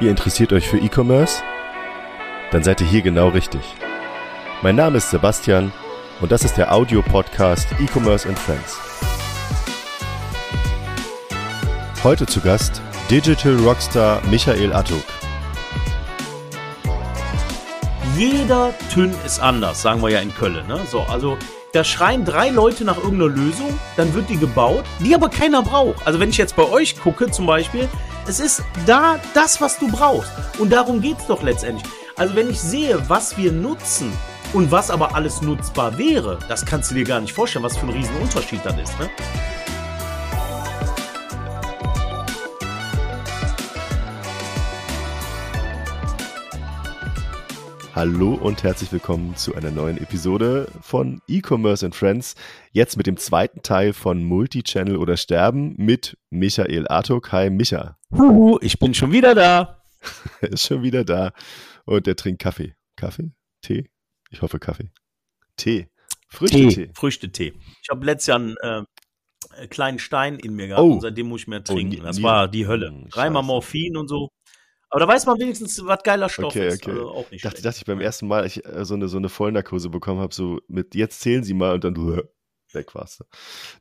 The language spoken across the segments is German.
Ihr interessiert euch für E-Commerce? Dann seid ihr hier genau richtig. Mein Name ist Sebastian und das ist der Audio-Podcast E-Commerce and Friends. Heute zu Gast Digital Rockstar Michael Attuk. Jeder Tünn ist anders, sagen wir ja in Köln. Ne? So, also da schreien drei Leute nach irgendeiner Lösung, dann wird die gebaut, die aber keiner braucht. Also wenn ich jetzt bei euch gucke zum Beispiel, es ist da das, was du brauchst. Und darum geht es doch letztendlich. Also wenn ich sehe, was wir nutzen und was aber alles nutzbar wäre, das kannst du dir gar nicht vorstellen, was für ein Riesenunterschied das ist. Ne? Hallo und herzlich willkommen zu einer neuen Episode von E-Commerce and Friends. Jetzt mit dem zweiten Teil von Multichannel oder Sterben mit Michael Artuk. Hi Micha. Huhu, ich bin schon wieder da. er ist schon wieder da und er trinkt Kaffee. Kaffee? Tee? Ich hoffe Kaffee. Tee. Früchtetee. Früchtetee. Ich habe letztes Jahr einen äh, kleinen Stein in mir gehabt oh. und seitdem muss ich mehr oh, trinken. Oh, das war die Hölle. Dreimal Morphin und so. Aber da weiß man wenigstens, was geiler Stoff okay, ist. Okay. Also auch nicht dachte, dachte ich beim ersten Mal, ich äh, so eine, so eine Vollnarkose bekommen habe, so mit jetzt zählen Sie mal und dann du weg warst.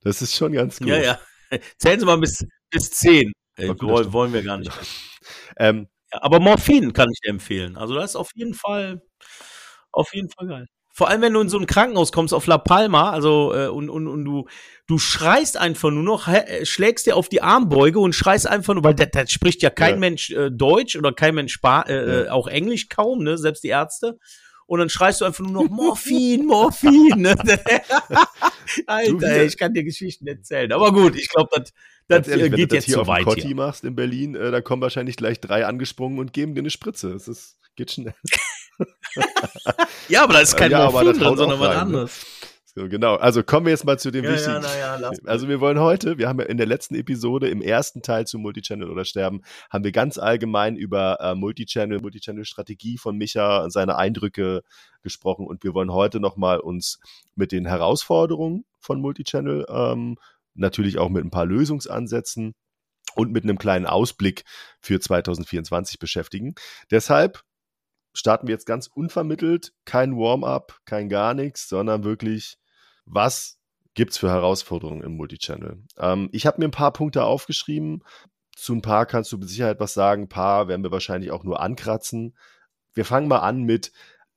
Das ist schon ganz gut. Ja, ja. Zählen Sie mal bis, bis zehn. Ey, wollen, wollen wir gar nicht. ähm, ja, aber Morphin kann ich empfehlen. Also das ist auf jeden Fall, auf jeden Fall geil. Vor allem, wenn du in so ein Krankenhaus kommst auf La Palma, also äh, und, und, und du, du schreist einfach nur noch, äh, schlägst dir auf die Armbeuge und schreist einfach nur, weil da, da spricht ja kein ja. Mensch äh, Deutsch oder kein Mensch Spa äh, ja. Äh, auch Englisch kaum, ne? Selbst die Ärzte. Und dann schreist du einfach nur noch Morphin, Morphin. Ne? Alter, ey, ich kann dir Geschichten erzählen. Aber gut, ich glaube, das das ehrlich, geht jetzt weit. Wenn du das hier auf machst in Berlin, äh, da kommen wahrscheinlich gleich drei angesprungen und geben dir eine Spritze. Es ist, geht schnell. ja, aber da ist kein ja, Morphin drin, sondern was ne? anderes. So, genau. Also kommen wir jetzt mal zu dem ja, wichtigen. Ja, ja, also wir wollen heute, wir haben ja in der letzten Episode im ersten Teil zu Multichannel oder Sterben, haben wir ganz allgemein über äh, Multichannel, Multichannel-Strategie von Micha und seine Eindrücke gesprochen und wir wollen heute nochmal uns mit den Herausforderungen von Multichannel, ähm, natürlich auch mit ein paar Lösungsansätzen und mit einem kleinen Ausblick für 2024 beschäftigen. Deshalb starten wir jetzt ganz unvermittelt, kein Warm-up, kein gar nichts, sondern wirklich was gibt es für Herausforderungen im Multichannel? Ähm, ich habe mir ein paar Punkte aufgeschrieben. Zu ein paar kannst du mit Sicherheit was sagen. Ein paar werden wir wahrscheinlich auch nur ankratzen. Wir fangen mal an mit,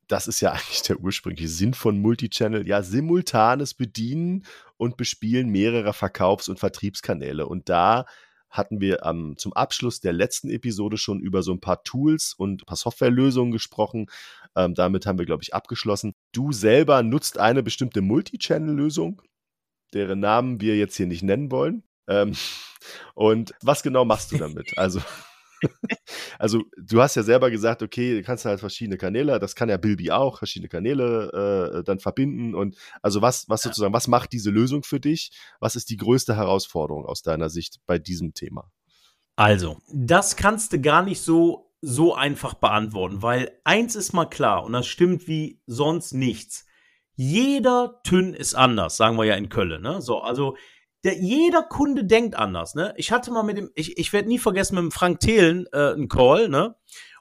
das ist ja eigentlich der ursprüngliche Sinn von Multichannel, ja, simultanes Bedienen und Bespielen mehrerer Verkaufs- und Vertriebskanäle. Und da hatten wir ähm, zum Abschluss der letzten Episode schon über so ein paar Tools und ein paar Softwarelösungen gesprochen. Ähm, damit haben wir, glaube ich, abgeschlossen. Du selber nutzt eine bestimmte Multichannel-Lösung, deren Namen wir jetzt hier nicht nennen wollen. Ähm, und was genau machst du damit? Also also du hast ja selber gesagt, okay, du kannst halt verschiedene Kanäle, das kann ja Bilby auch, verschiedene Kanäle äh, dann verbinden und also was, was sozusagen, was macht diese Lösung für dich? Was ist die größte Herausforderung aus deiner Sicht bei diesem Thema? Also, das kannst du gar nicht so so einfach beantworten, weil eins ist mal klar und das stimmt wie sonst nichts. Jeder Tünn ist anders, sagen wir ja in Köln. Ne? So, also der, jeder Kunde denkt anders, ne? Ich hatte mal mit dem, ich, ich werde nie vergessen, mit dem Frank Thelen äh, einen Call, ne?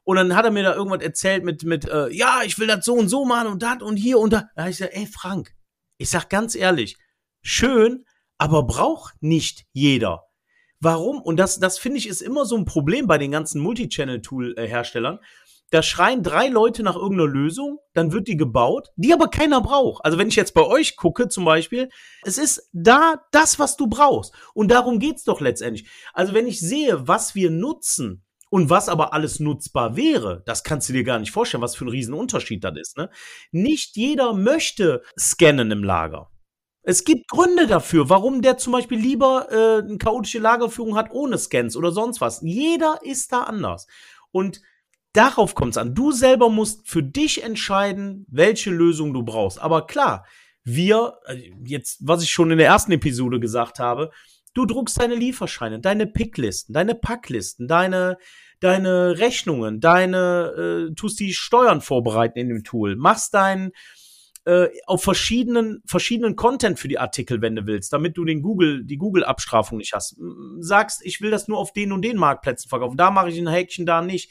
Und dann hat er mir da irgendwas erzählt mit, mit äh, ja, ich will das so und so machen und das und hier und da. Da habe ich gesagt, ey Frank, ich sag ganz ehrlich, schön, aber braucht nicht jeder. Warum? Und das, das finde ich ist immer so ein Problem bei den ganzen Multichannel-Tool-Herstellern. Äh, da schreien drei Leute nach irgendeiner Lösung, dann wird die gebaut, die aber keiner braucht. Also wenn ich jetzt bei euch gucke zum Beispiel, es ist da das, was du brauchst. Und darum geht's doch letztendlich. Also wenn ich sehe, was wir nutzen und was aber alles nutzbar wäre, das kannst du dir gar nicht vorstellen, was für ein Riesenunterschied das ist. Ne? Nicht jeder möchte scannen im Lager. Es gibt Gründe dafür, warum der zum Beispiel lieber äh, eine chaotische Lagerführung hat ohne Scans oder sonst was. Jeder ist da anders. Und Darauf kommt es an. Du selber musst für dich entscheiden, welche Lösung du brauchst. Aber klar, wir, äh, jetzt, was ich schon in der ersten Episode gesagt habe, du druckst deine Lieferscheine, deine Picklisten, deine Packlisten, deine, deine Rechnungen, deine, äh, tust die Steuern vorbereiten in dem Tool, machst dein, äh, auf verschiedenen, verschiedenen Content für die Artikel, wenn du willst, damit du den Google, die Google-Abstrafung nicht hast. Sagst, ich will das nur auf den und den Marktplätzen verkaufen. Da mache ich ein Häkchen, da nicht.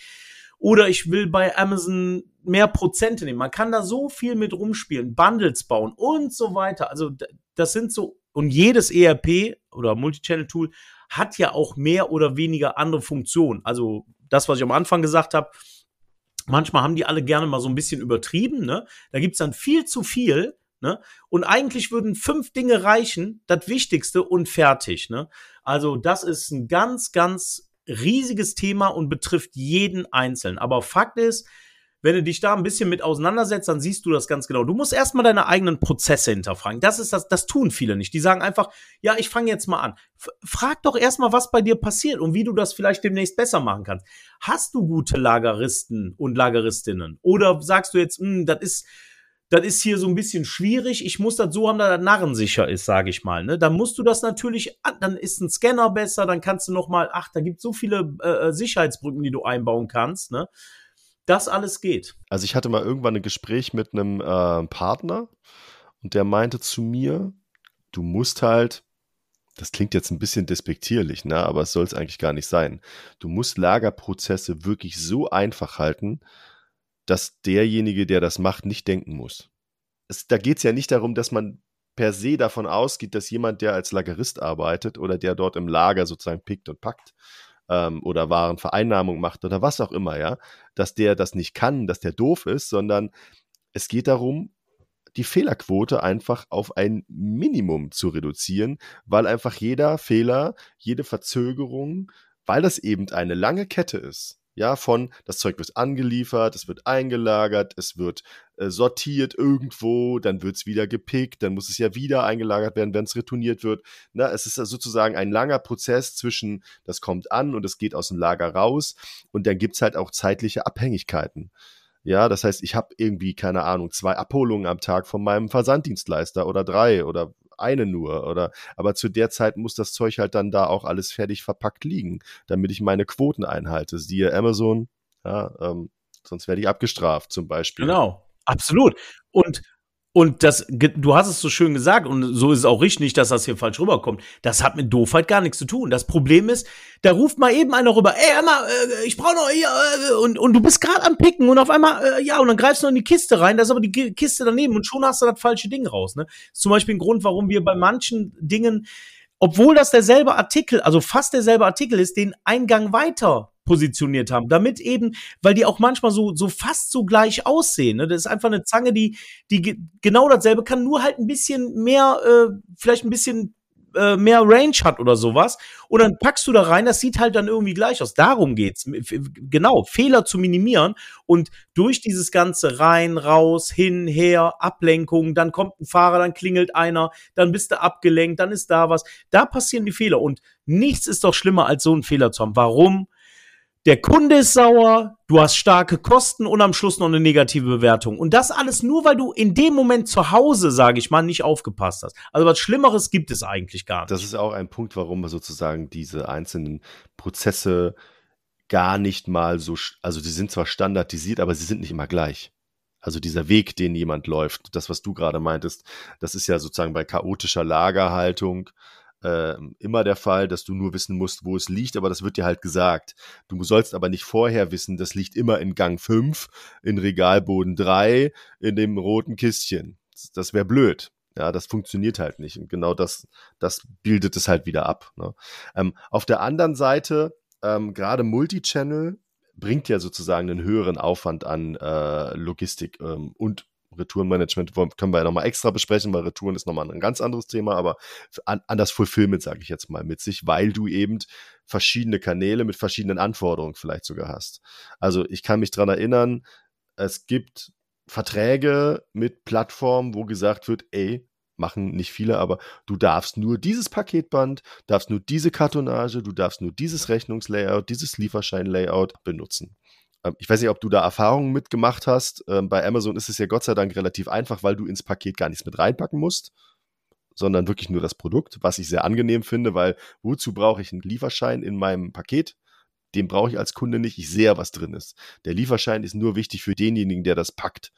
Oder ich will bei Amazon mehr Prozente nehmen. Man kann da so viel mit rumspielen, Bundles bauen und so weiter. Also das sind so, und jedes ERP oder Multichannel-Tool hat ja auch mehr oder weniger andere Funktionen. Also das, was ich am Anfang gesagt habe, manchmal haben die alle gerne mal so ein bisschen übertrieben. Ne? Da gibt's dann viel zu viel. Ne? Und eigentlich würden fünf Dinge reichen, das Wichtigste und fertig. Ne? Also das ist ein ganz, ganz riesiges Thema und betrifft jeden Einzelnen. Aber Fakt ist, wenn du dich da ein bisschen mit auseinandersetzt, dann siehst du das ganz genau. Du musst erstmal deine eigenen Prozesse hinterfragen. Das ist das, das tun viele nicht. Die sagen einfach, ja, ich fange jetzt mal an. F frag doch erstmal, was bei dir passiert und wie du das vielleicht demnächst besser machen kannst. Hast du gute Lageristen und Lageristinnen? Oder sagst du jetzt, hm, das ist, das ist hier so ein bisschen schwierig. Ich muss das so haben, dass das narrensicher ist, sage ich mal. Ne? Dann musst du das natürlich, dann ist ein Scanner besser, dann kannst du noch mal, ach, da gibt so viele äh, äh Sicherheitsbrücken, die du einbauen kannst. Ne? das alles geht. Also ich hatte mal irgendwann ein Gespräch mit einem äh, Partner und der meinte zu mir, du musst halt, das klingt jetzt ein bisschen despektierlich, ne, aber es soll es eigentlich gar nicht sein. Du musst Lagerprozesse wirklich so einfach halten, dass derjenige, der das macht, nicht denken muss. Es, da geht es ja nicht darum, dass man per se davon ausgeht, dass jemand, der als Lagerist arbeitet oder der dort im Lager sozusagen pickt und packt, ähm, oder Warenvereinnahmung macht oder was auch immer, ja, dass der das nicht kann, dass der doof ist, sondern es geht darum, die Fehlerquote einfach auf ein Minimum zu reduzieren, weil einfach jeder Fehler, jede Verzögerung, weil das eben eine lange Kette ist, ja, von das Zeug wird angeliefert, es wird eingelagert, es wird äh, sortiert irgendwo, dann wird es wieder gepickt, dann muss es ja wieder eingelagert werden, wenn es retourniert wird. Na, es ist sozusagen ein langer Prozess zwischen, das kommt an und es geht aus dem Lager raus und dann gibt es halt auch zeitliche Abhängigkeiten. Ja, das heißt, ich habe irgendwie, keine Ahnung, zwei Abholungen am Tag von meinem Versanddienstleister oder drei oder eine nur oder aber zu der Zeit muss das Zeug halt dann da auch alles fertig verpackt liegen, damit ich meine Quoten einhalte. Siehe Amazon, ja, ähm, sonst werde ich abgestraft zum Beispiel. Genau, absolut. Und und das, du hast es so schön gesagt, und so ist es auch richtig, nicht, dass das hier falsch rüberkommt. Das hat mit Doofheit gar nichts zu tun. Das Problem ist, da ruft mal eben einer rüber, ey, Emma, äh, ich brauche noch hier, äh, und, und du bist gerade am Picken und auf einmal, äh, ja, und dann greifst du in die Kiste rein, da ist aber die Kiste daneben und schon hast du das falsche Ding raus. Ne? Das ist zum Beispiel ein Grund, warum wir bei manchen Dingen, obwohl das derselbe Artikel, also fast derselbe Artikel ist, den Eingang weiter positioniert haben, damit eben, weil die auch manchmal so, so fast so gleich aussehen. Ne? Das ist einfach eine Zange, die, die genau dasselbe kann, nur halt ein bisschen mehr, äh, vielleicht ein bisschen äh, mehr Range hat oder sowas. Und dann packst du da rein, das sieht halt dann irgendwie gleich aus. Darum geht's. Genau, Fehler zu minimieren und durch dieses ganze rein, raus, hin, her, Ablenkung, dann kommt ein Fahrer, dann klingelt einer, dann bist du abgelenkt, dann ist da was. Da passieren die Fehler und nichts ist doch schlimmer als so einen Fehler zu haben. Warum? Der Kunde ist sauer, du hast starke Kosten und am Schluss noch eine negative Bewertung. Und das alles nur, weil du in dem Moment zu Hause, sage ich mal, nicht aufgepasst hast. Also was Schlimmeres gibt es eigentlich gar nicht. Das ist auch ein Punkt, warum wir sozusagen diese einzelnen Prozesse gar nicht mal so, also die sind zwar standardisiert, aber sie sind nicht immer gleich. Also dieser Weg, den jemand läuft, das, was du gerade meintest, das ist ja sozusagen bei chaotischer Lagerhaltung äh, immer der Fall, dass du nur wissen musst, wo es liegt, aber das wird dir halt gesagt. Du sollst aber nicht vorher wissen, das liegt immer in Gang 5, in Regalboden 3, in dem roten Kistchen. Das wäre blöd. Ja, das funktioniert halt nicht. Und genau das, das bildet es halt wieder ab. Ne? Ähm, auf der anderen Seite, ähm, gerade Multichannel bringt ja sozusagen einen höheren Aufwand an äh, Logistik ähm, und Retourenmanagement können wir ja nochmal extra besprechen, weil Retouren ist nochmal ein ganz anderes Thema, aber an, an das Fulfillment, sage ich jetzt mal, mit sich, weil du eben verschiedene Kanäle mit verschiedenen Anforderungen vielleicht sogar hast. Also ich kann mich dran erinnern, es gibt Verträge mit Plattformen, wo gesagt wird, ey, machen nicht viele, aber du darfst nur dieses Paketband, darfst nur diese Kartonage, du darfst nur dieses Rechnungslayout, dieses Lieferschein-Layout benutzen. Ähm, ich weiß nicht, ob du da Erfahrungen mitgemacht hast. Ähm, bei Amazon ist es ja Gott sei Dank relativ einfach, weil du ins Paket gar nichts mit reinpacken musst, sondern wirklich nur das Produkt, was ich sehr angenehm finde, weil wozu brauche ich einen Lieferschein in meinem Paket? Den brauche ich als Kunde nicht. Ich sehe, was drin ist. Der Lieferschein ist nur wichtig für denjenigen, der das packt.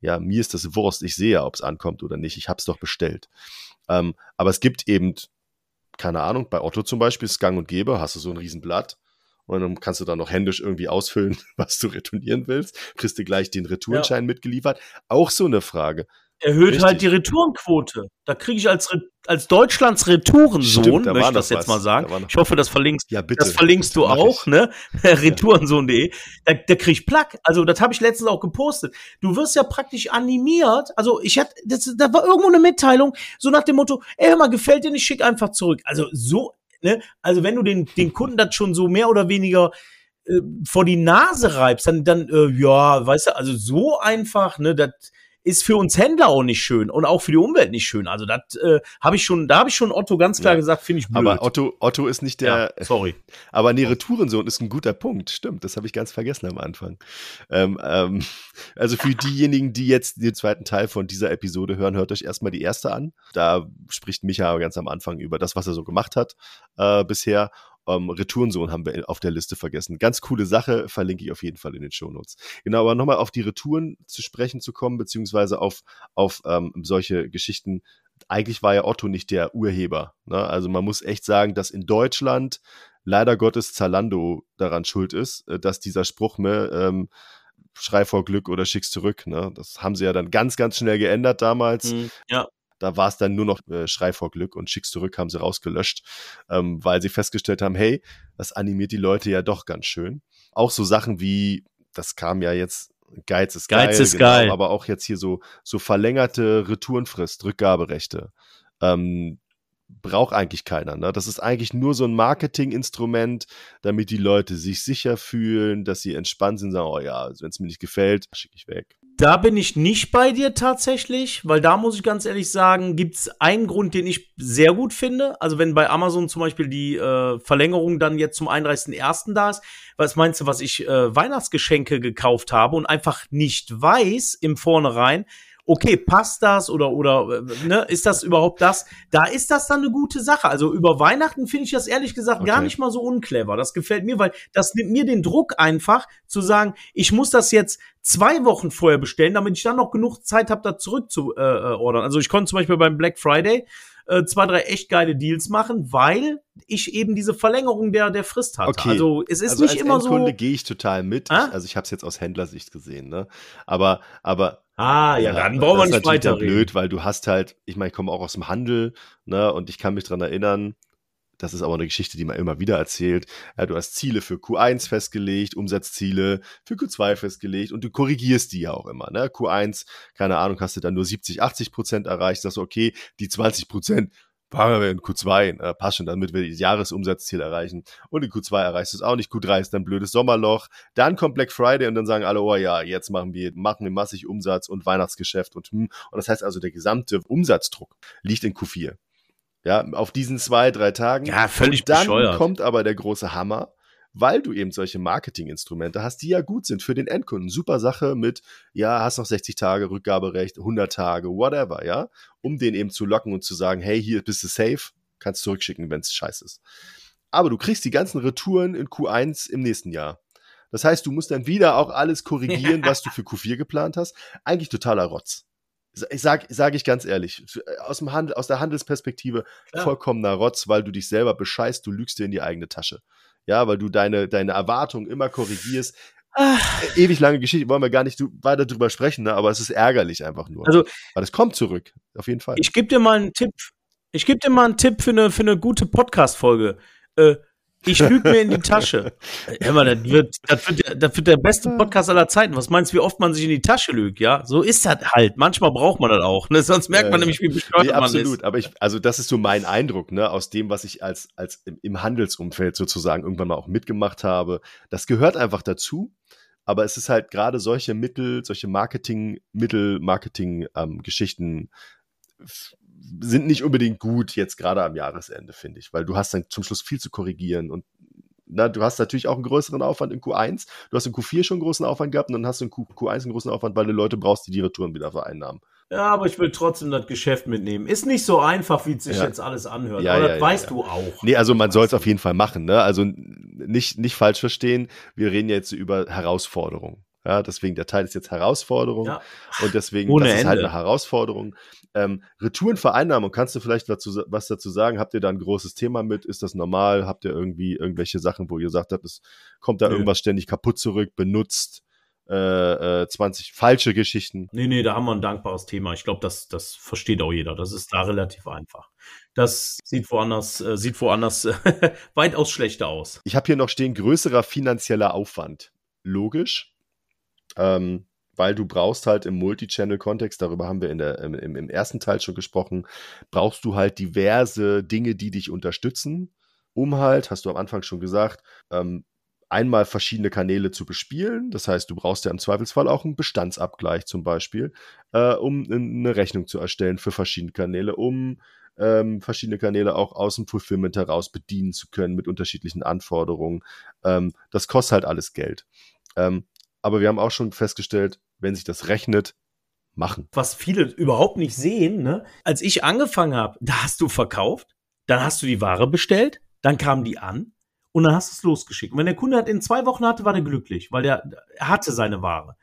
Ja, mir ist das Wurst, ich sehe ja, ob es ankommt oder nicht, ich habe es doch bestellt. Ähm, aber es gibt eben, keine Ahnung, bei Otto zum Beispiel ist Gang und Gäbe, hast du so ein Riesenblatt und dann kannst du da noch händisch irgendwie ausfüllen, was du retournieren willst, kriegst du gleich den Retourenschein ja. mitgeliefert. Auch so eine Frage erhöht Richtig. halt die Retourenquote. Da kriege ich als, als Deutschlands Retourensohn, Stimmt, möchte ich das jetzt mal sagen. Da ich hoffe, das verlinkst, ja, bitte. das verlinkst du auch, ich. ne? Retourensohn.de. Da, da krieg ich Plack. Also, das habe ich letztens auch gepostet. Du wirst ja praktisch animiert. Also, ich hatte, das, da war irgendwo eine Mitteilung, so nach dem Motto, ey, hör mal, gefällt dir nicht, schick einfach zurück. Also, so, ne? Also, wenn du den, den Kunden das schon so mehr oder weniger äh, vor die Nase reibst, dann, dann, äh, ja, weißt du, also so einfach, ne, das, ist für uns Händler auch nicht schön und auch für die Umwelt nicht schön. Also das äh, habe ich schon, da habe ich schon Otto ganz klar ja. gesagt, finde ich blöd. Aber Otto, Otto ist nicht der. Ja, sorry. Aber nee, Retourensohn ist ein guter Punkt. Stimmt, das habe ich ganz vergessen am Anfang. Ähm, ähm, also für diejenigen, die jetzt den zweiten Teil von dieser Episode hören, hört euch erstmal die erste an. Da spricht Micha ganz am Anfang über das, was er so gemacht hat äh, bisher ähm, Retourensohn haben wir auf der Liste vergessen. Ganz coole Sache, verlinke ich auf jeden Fall in den Shownotes. Genau, aber nochmal auf die Retouren zu sprechen zu kommen, beziehungsweise auf, auf ähm, solche Geschichten. Eigentlich war ja Otto nicht der Urheber. Ne? Also man muss echt sagen, dass in Deutschland leider Gottes Zalando daran schuld ist, äh, dass dieser Spruch mehr ne, ähm, Schrei vor Glück oder schick's zurück. Ne? Das haben sie ja dann ganz, ganz schnell geändert damals. Mhm, ja. Da war es dann nur noch äh, Schrei vor Glück und Schick's zurück haben sie rausgelöscht, ähm, weil sie festgestellt haben, hey, das animiert die Leute ja doch ganz schön. Auch so Sachen wie, das kam ja jetzt Geiz ist Geiz geil, ist genau, geil. aber auch jetzt hier so, so verlängerte Retourenfrist, Rückgaberechte. Ähm, braucht eigentlich keiner. Ne? Das ist eigentlich nur so ein Marketinginstrument, damit die Leute sich sicher fühlen, dass sie entspannt sind sagen, oh ja, wenn es mir nicht gefällt, schicke ich weg. Da bin ich nicht bei dir tatsächlich, weil da muss ich ganz ehrlich sagen, gibt es einen Grund, den ich sehr gut finde. Also wenn bei Amazon zum Beispiel die äh, Verlängerung dann jetzt zum 31.01. da ist, was meinst du, was ich äh, Weihnachtsgeschenke gekauft habe und einfach nicht weiß im Vornherein, okay, passt das oder oder äh, ne, ist das überhaupt das? Da ist das dann eine gute Sache. Also über Weihnachten finde ich das ehrlich gesagt okay. gar nicht mal so unclever. Das gefällt mir, weil das nimmt mir den Druck einfach zu sagen, ich muss das jetzt zwei Wochen vorher bestellen, damit ich dann noch genug Zeit habe, da zurück zu äh, äh, ordern. Also ich konnte zum Beispiel beim Black Friday äh, zwei, drei echt geile Deals machen, weil ich eben diese Verlängerung der, der Frist hatte. Okay. Also es ist also nicht immer Endkunde so. gehe ich total mit. Ah? Ich, also ich habe es jetzt aus Händlersicht gesehen, ne? Aber, aber Ah, ja, dann brauchen wir nicht weiter. Das ist blöd, weil du hast halt, ich meine, ich komme auch aus dem Handel, ne, und ich kann mich dran erinnern, das ist aber eine Geschichte, die man immer wieder erzählt. Ja, du hast Ziele für Q1 festgelegt, Umsatzziele für Q2 festgelegt und du korrigierst die ja auch immer. Ne? Q1, keine Ahnung, hast du dann nur 70, 80 Prozent erreicht, sagst du, okay, die 20 Prozent fahren wir in Q2, äh, passt schon, damit wir das Jahresumsatzziel erreichen. Und in Q2 erreichst du es auch nicht. Q3 ist dann blödes Sommerloch. Dann kommt Black Friday und dann sagen alle, oh ja, jetzt machen wir, machen wir massig Umsatz und Weihnachtsgeschäft und hm. Und das heißt also, der gesamte Umsatzdruck liegt in Q4. Ja, auf diesen zwei, drei Tagen. Ja, völlig und dann bescheuert. kommt aber der große Hammer weil du eben solche Marketinginstrumente hast, die ja gut sind für den Endkunden. Super Sache mit, ja, hast noch 60 Tage Rückgaberecht, 100 Tage, whatever, ja, um den eben zu locken und zu sagen, hey, hier bist du safe, kannst zurückschicken, wenn es scheiße ist. Aber du kriegst die ganzen Retouren in Q1 im nächsten Jahr. Das heißt, du musst dann wieder auch alles korrigieren, was du für Q4 geplant hast. Eigentlich totaler Rotz. Ich sag, sag ich ganz ehrlich, aus, dem Handel, aus der Handelsperspektive Klar. vollkommener Rotz, weil du dich selber bescheißt, du lügst dir in die eigene Tasche ja, weil du deine, deine Erwartungen immer korrigierst. Ach. Ewig lange Geschichte, wollen wir gar nicht weiter drüber sprechen, ne? aber es ist ärgerlich einfach nur. Also, weil es kommt zurück, auf jeden Fall. Ich gebe dir mal einen Tipp. Ich gebe dir mal einen Tipp für eine, für eine gute Podcast-Folge. Äh, ich lüge mir in die Tasche. Hör mal, das wird, das, wird, das wird der beste Podcast aller Zeiten. Was meinst du, wie oft man sich in die Tasche lügt, ja? So ist das halt. Manchmal braucht man das auch. Ne? Sonst merkt man äh, nämlich, wie bescheuert nee, man absolut. ist. Absolut. Aber ich, also das ist so mein Eindruck, ne, aus dem, was ich als, als im, im Handelsumfeld sozusagen irgendwann mal auch mitgemacht habe. Das gehört einfach dazu. Aber es ist halt gerade solche Mittel, solche Marketing-Mittel, Marketing-Geschichten ähm, sind nicht unbedingt gut jetzt gerade am Jahresende, finde ich, weil du hast dann zum Schluss viel zu korrigieren und na, du hast natürlich auch einen größeren Aufwand in Q1. Du hast in Q4 schon einen großen Aufwand gehabt und dann hast du in Q, Q1 einen großen Aufwand, weil du Leute brauchst, die die Retouren wieder vereinnahmen. Ja, aber ich will trotzdem das Geschäft mitnehmen. Ist nicht so einfach, wie es sich ja. jetzt alles anhört. Ja, aber ja, das weißt du auch. Nee, also man soll es auf jeden Fall machen. Ne? Also nicht, nicht falsch verstehen. Wir reden jetzt über Herausforderungen. Ja, deswegen der Teil ist jetzt Herausforderung. Ja. Und deswegen, Ohne das ist halt Ende. eine Herausforderung. Ähm, Retourenvereinnahmung, kannst du vielleicht dazu, was dazu sagen? Habt ihr da ein großes Thema mit? Ist das normal? Habt ihr irgendwie irgendwelche Sachen, wo ihr sagt habt, es kommt da Nö. irgendwas ständig kaputt zurück, benutzt, äh, äh, 20 falsche Geschichten? Nee, nee, da haben wir ein dankbares Thema. Ich glaube, das, das versteht auch jeder. Das ist da relativ einfach. Das sieht woanders, äh, sieht woanders äh, weitaus schlechter aus. Ich habe hier noch stehen, größerer finanzieller Aufwand. Logisch. Ähm, weil du brauchst halt im Multi-Channel-Kontext, darüber haben wir in der, im, im ersten Teil schon gesprochen, brauchst du halt diverse Dinge, die dich unterstützen, um halt, hast du am Anfang schon gesagt, ähm, einmal verschiedene Kanäle zu bespielen. Das heißt, du brauchst ja im Zweifelsfall auch einen Bestandsabgleich zum Beispiel, äh, um eine Rechnung zu erstellen für verschiedene Kanäle, um ähm, verschiedene Kanäle auch aus dem Fulfillment heraus bedienen zu können mit unterschiedlichen Anforderungen. Ähm, das kostet halt alles Geld. Ähm, aber wir haben auch schon festgestellt, wenn sich das rechnet, machen. Was viele überhaupt nicht sehen, ne? Als ich angefangen habe, da hast du verkauft, dann hast du die Ware bestellt, dann kam die an und dann hast du es losgeschickt. Und wenn der Kunde hat in zwei Wochen hatte, war der glücklich, weil der er hatte seine Ware.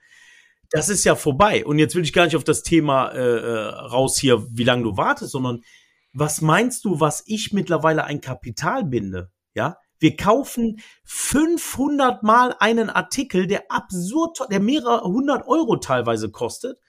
Das ist ja vorbei. Und jetzt will ich gar nicht auf das Thema äh, äh, raus hier, wie lange du wartest, sondern was meinst du, was ich mittlerweile ein Kapital binde? Ja, wir kaufen 500 Mal einen Artikel, der absurd, der mehrere hundert Euro teilweise kostet,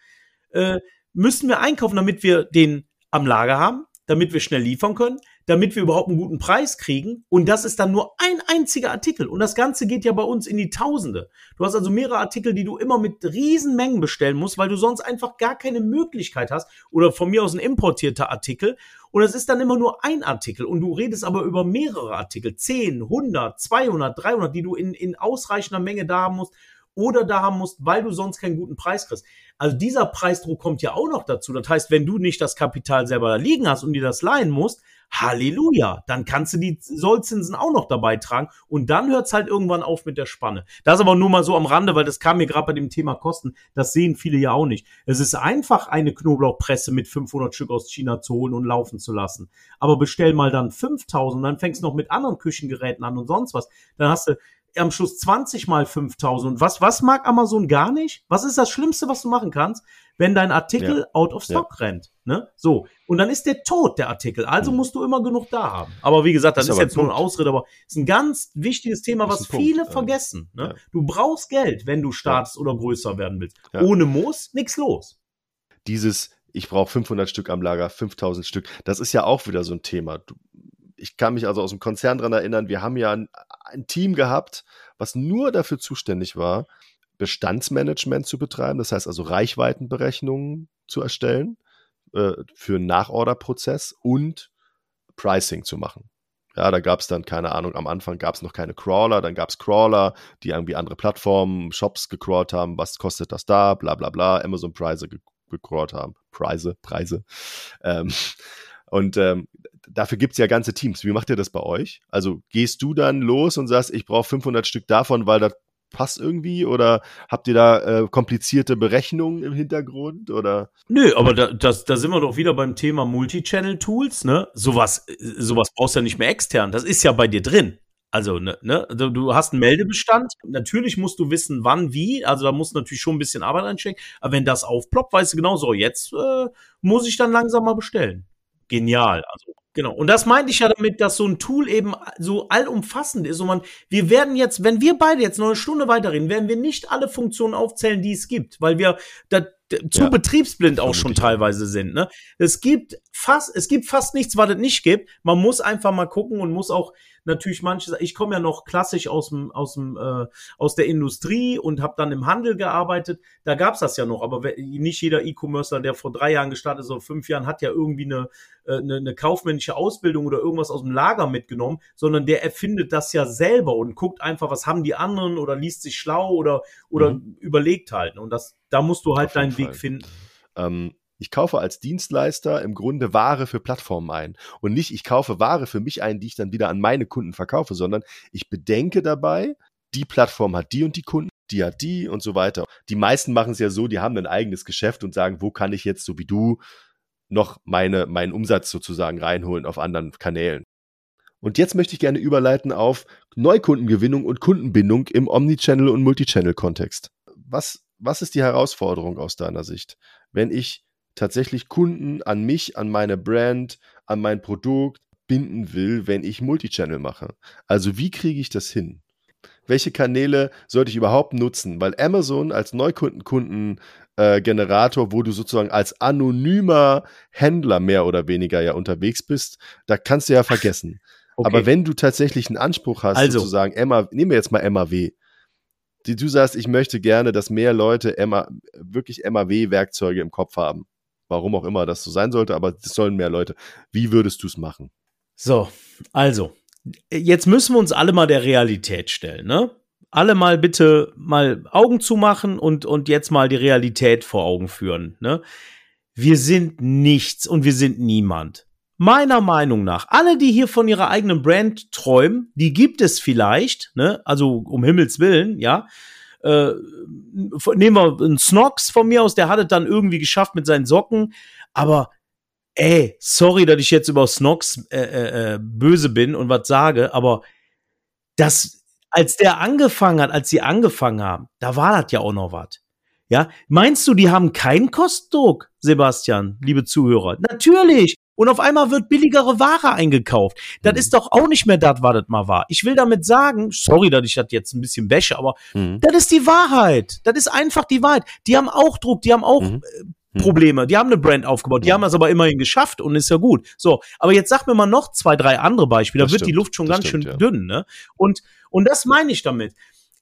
äh, müssen wir einkaufen, damit wir den am Lager haben, damit wir schnell liefern können, damit wir überhaupt einen guten Preis kriegen. Und das ist dann nur ein einziger Artikel. Und das Ganze geht ja bei uns in die Tausende. Du hast also mehrere Artikel, die du immer mit riesen Mengen bestellen musst, weil du sonst einfach gar keine Möglichkeit hast. Oder von mir aus ein importierter Artikel. Und es ist dann immer nur ein Artikel. Und du redest aber über mehrere Artikel. 10, 100, 200, 300, die du in, in ausreichender Menge da haben musst oder da haben musst, weil du sonst keinen guten Preis kriegst. Also dieser Preisdruck kommt ja auch noch dazu. Das heißt, wenn du nicht das Kapital selber da liegen hast und dir das leihen musst, Halleluja, dann kannst du die Sollzinsen auch noch dabei tragen und dann hört's halt irgendwann auf mit der Spanne. Das aber nur mal so am Rande, weil das kam mir gerade bei dem Thema Kosten, das sehen viele ja auch nicht. Es ist einfach, eine Knoblauchpresse mit 500 Stück aus China zu holen und laufen zu lassen. Aber bestell mal dann 5000 und dann fängst du noch mit anderen Küchengeräten an und sonst was. Dann hast du am Schluss 20 mal 5000. Und was, was mag Amazon gar nicht? Was ist das Schlimmste, was du machen kannst, wenn dein Artikel Ja. out of stock rennt? Ne? So. Und dann ist der tot, der Artikel. Also Mhm. musst du immer genug da haben. Aber wie gesagt, das Ist ist, jetzt nur ein Punkt. Ausrede, aber ist ein ganz wichtiges Thema, was Punkt, viele ähm, vergessen. Ne? ja. Du brauchst Geld, wenn du startest oder größer werden willst. Ja. Ohne Muss, nix los. Dieses, ich brauche 500 Stück am Lager, 5000 Stück, das ist ja auch wieder so ein Thema. Du, ich kann mich also aus dem Konzern dran erinnern, wir haben ja ein, ein Team gehabt, was nur dafür zuständig war, Bestandsmanagement zu betreiben, das heißt also Reichweitenberechnungen zu erstellen äh, für einen Nachorderprozess und Pricing zu machen. Ja, da gab es dann, keine Ahnung, am Anfang gab es noch keine Crawler, dann gab es Crawler, die irgendwie andere Plattformen, Shops gecrawlt haben, was kostet das da, bla bla bla, Amazon Preise ge gecrawlt haben. Preise, Preise. Ähm, und ähm, dafür gibt's ja ganze Teams. Wie macht ihr das bei euch? Also gehst du dann los und sagst, ich brauche 500 Stück davon, weil das passt irgendwie? Oder habt ihr da äh, komplizierte Berechnungen im Hintergrund? Oder Nö, aber da, das, da sind wir doch wieder beim Thema Multichannel-Tools, ne? Sowas, äh, sowas brauchst du ja nicht mehr extern. Das ist ja bei dir drin. Also, ne, ne, du, du hast einen Meldebestand. Natürlich musst du wissen, wann, wie. Also, da musst du natürlich schon ein bisschen Arbeit einstecken. Aber wenn das aufploppt, weißt du genau so, jetzt äh, muss ich dann langsam mal bestellen. Genial. Also, genau. Und das meinte ich ja damit, dass so ein Tool eben so allumfassend ist. Und man, wir werden jetzt, wenn wir beide jetzt noch eine Stunde weiterreden, werden wir nicht alle Funktionen aufzählen, die es gibt, weil wir da, zu Ja, betriebsblind auch schon teilweise sind. Ne? Es gibt fast, es gibt fast nichts, was es nicht gibt. Man muss einfach mal gucken und muss auch natürlich manche, ich komme ja noch klassisch aus dem, aus dem, äh, aus der Industrie und habe dann im Handel gearbeitet. Da gab's das ja noch, aber nicht jeder E-Commercer, der vor drei Jahren gestartet ist oder fünf Jahren, hat ja irgendwie eine, äh, eine, eine kaufmännische Ausbildung oder irgendwas aus dem Lager mitgenommen, sondern der erfindet das ja selber und guckt einfach, was haben die anderen oder liest sich schlau oder, oder überlegt halt. Und das, da musst du halt Auf deinen Weg finden. ähm, ich kaufe als Dienstleister im Grunde Ware für Plattformen ein. Und nicht, ich kaufe Ware für mich ein, die ich dann wieder an meine Kunden verkaufe, sondern ich bedenke dabei, die Plattform hat die und die Kunden, die hat die und so weiter. Die meisten machen es ja so, die haben ein eigenes Geschäft und sagen, wo kann ich jetzt, so wie du, noch meine, meinen Umsatz sozusagen reinholen auf anderen Kanälen. Und jetzt möchte ich gerne überleiten auf Neukundengewinnung und Kundenbindung im Omnichannel- und Multichannel-Kontext. was, was ist die Herausforderung aus deiner Sicht, wenn ich tatsächlich Kunden an mich, an meine Brand, an mein Produkt binden will, wenn ich Multichannel mache? Also wie kriege ich das hin? Welche Kanäle sollte ich überhaupt nutzen? Weil Amazon als Neukundenkundengenerator, äh, wo du sozusagen als anonymer Händler mehr oder weniger ja unterwegs bist, da kannst du ja vergessen. Okay. Aber wenn du tatsächlich einen Anspruch hast, also. sozusagen, Emma, nehmen wir jetzt mal MAW, die du sagst, ich möchte gerne, dass mehr Leute MA, wirklich MAW-Werkzeuge im Kopf haben. Warum auch immer das so sein sollte, aber es sollen mehr Leute. Wie würdest du es machen? So, also, jetzt müssen wir uns alle mal der Realität stellen, ne? Alle mal bitte mal Augen zumachen und, und jetzt mal die Realität vor Augen führen, ne? Wir sind nichts und wir sind niemand. Meiner Meinung nach, alle, die hier von ihrer eigenen Brand träumen, die gibt es vielleicht, ne? Also um Himmels Willen, ja. Äh, nehmen wir einen Snox von mir aus, der hat es dann irgendwie geschafft mit seinen Socken, aber ey, sorry, dass ich jetzt über Snox äh, äh, äh, böse bin und was sage, aber das, als der angefangen hat, als sie angefangen haben, da war das ja auch noch was. Ja, meinst du, die haben keinen Kostdruck, Sebastian, liebe Zuhörer? Natürlich. Und auf einmal wird billigere Ware eingekauft. Das mhm. ist doch auch nicht mehr das, was das mal war. Ich will damit sagen, sorry, dass ich das jetzt ein bisschen wäsche, aber mhm. das ist die Wahrheit. Das ist einfach die Wahrheit. Die haben auch Druck, die haben auch mhm. Äh. Probleme. Die haben eine Brand aufgebaut, die ja. haben es aber immerhin geschafft und ist ja gut. So, aber jetzt sag mir mal noch zwei, drei andere Beispiele. Da wird stimmt, die Luft schon ganz stimmt, schön ja. dünn, ne? Und, und das meine ich damit.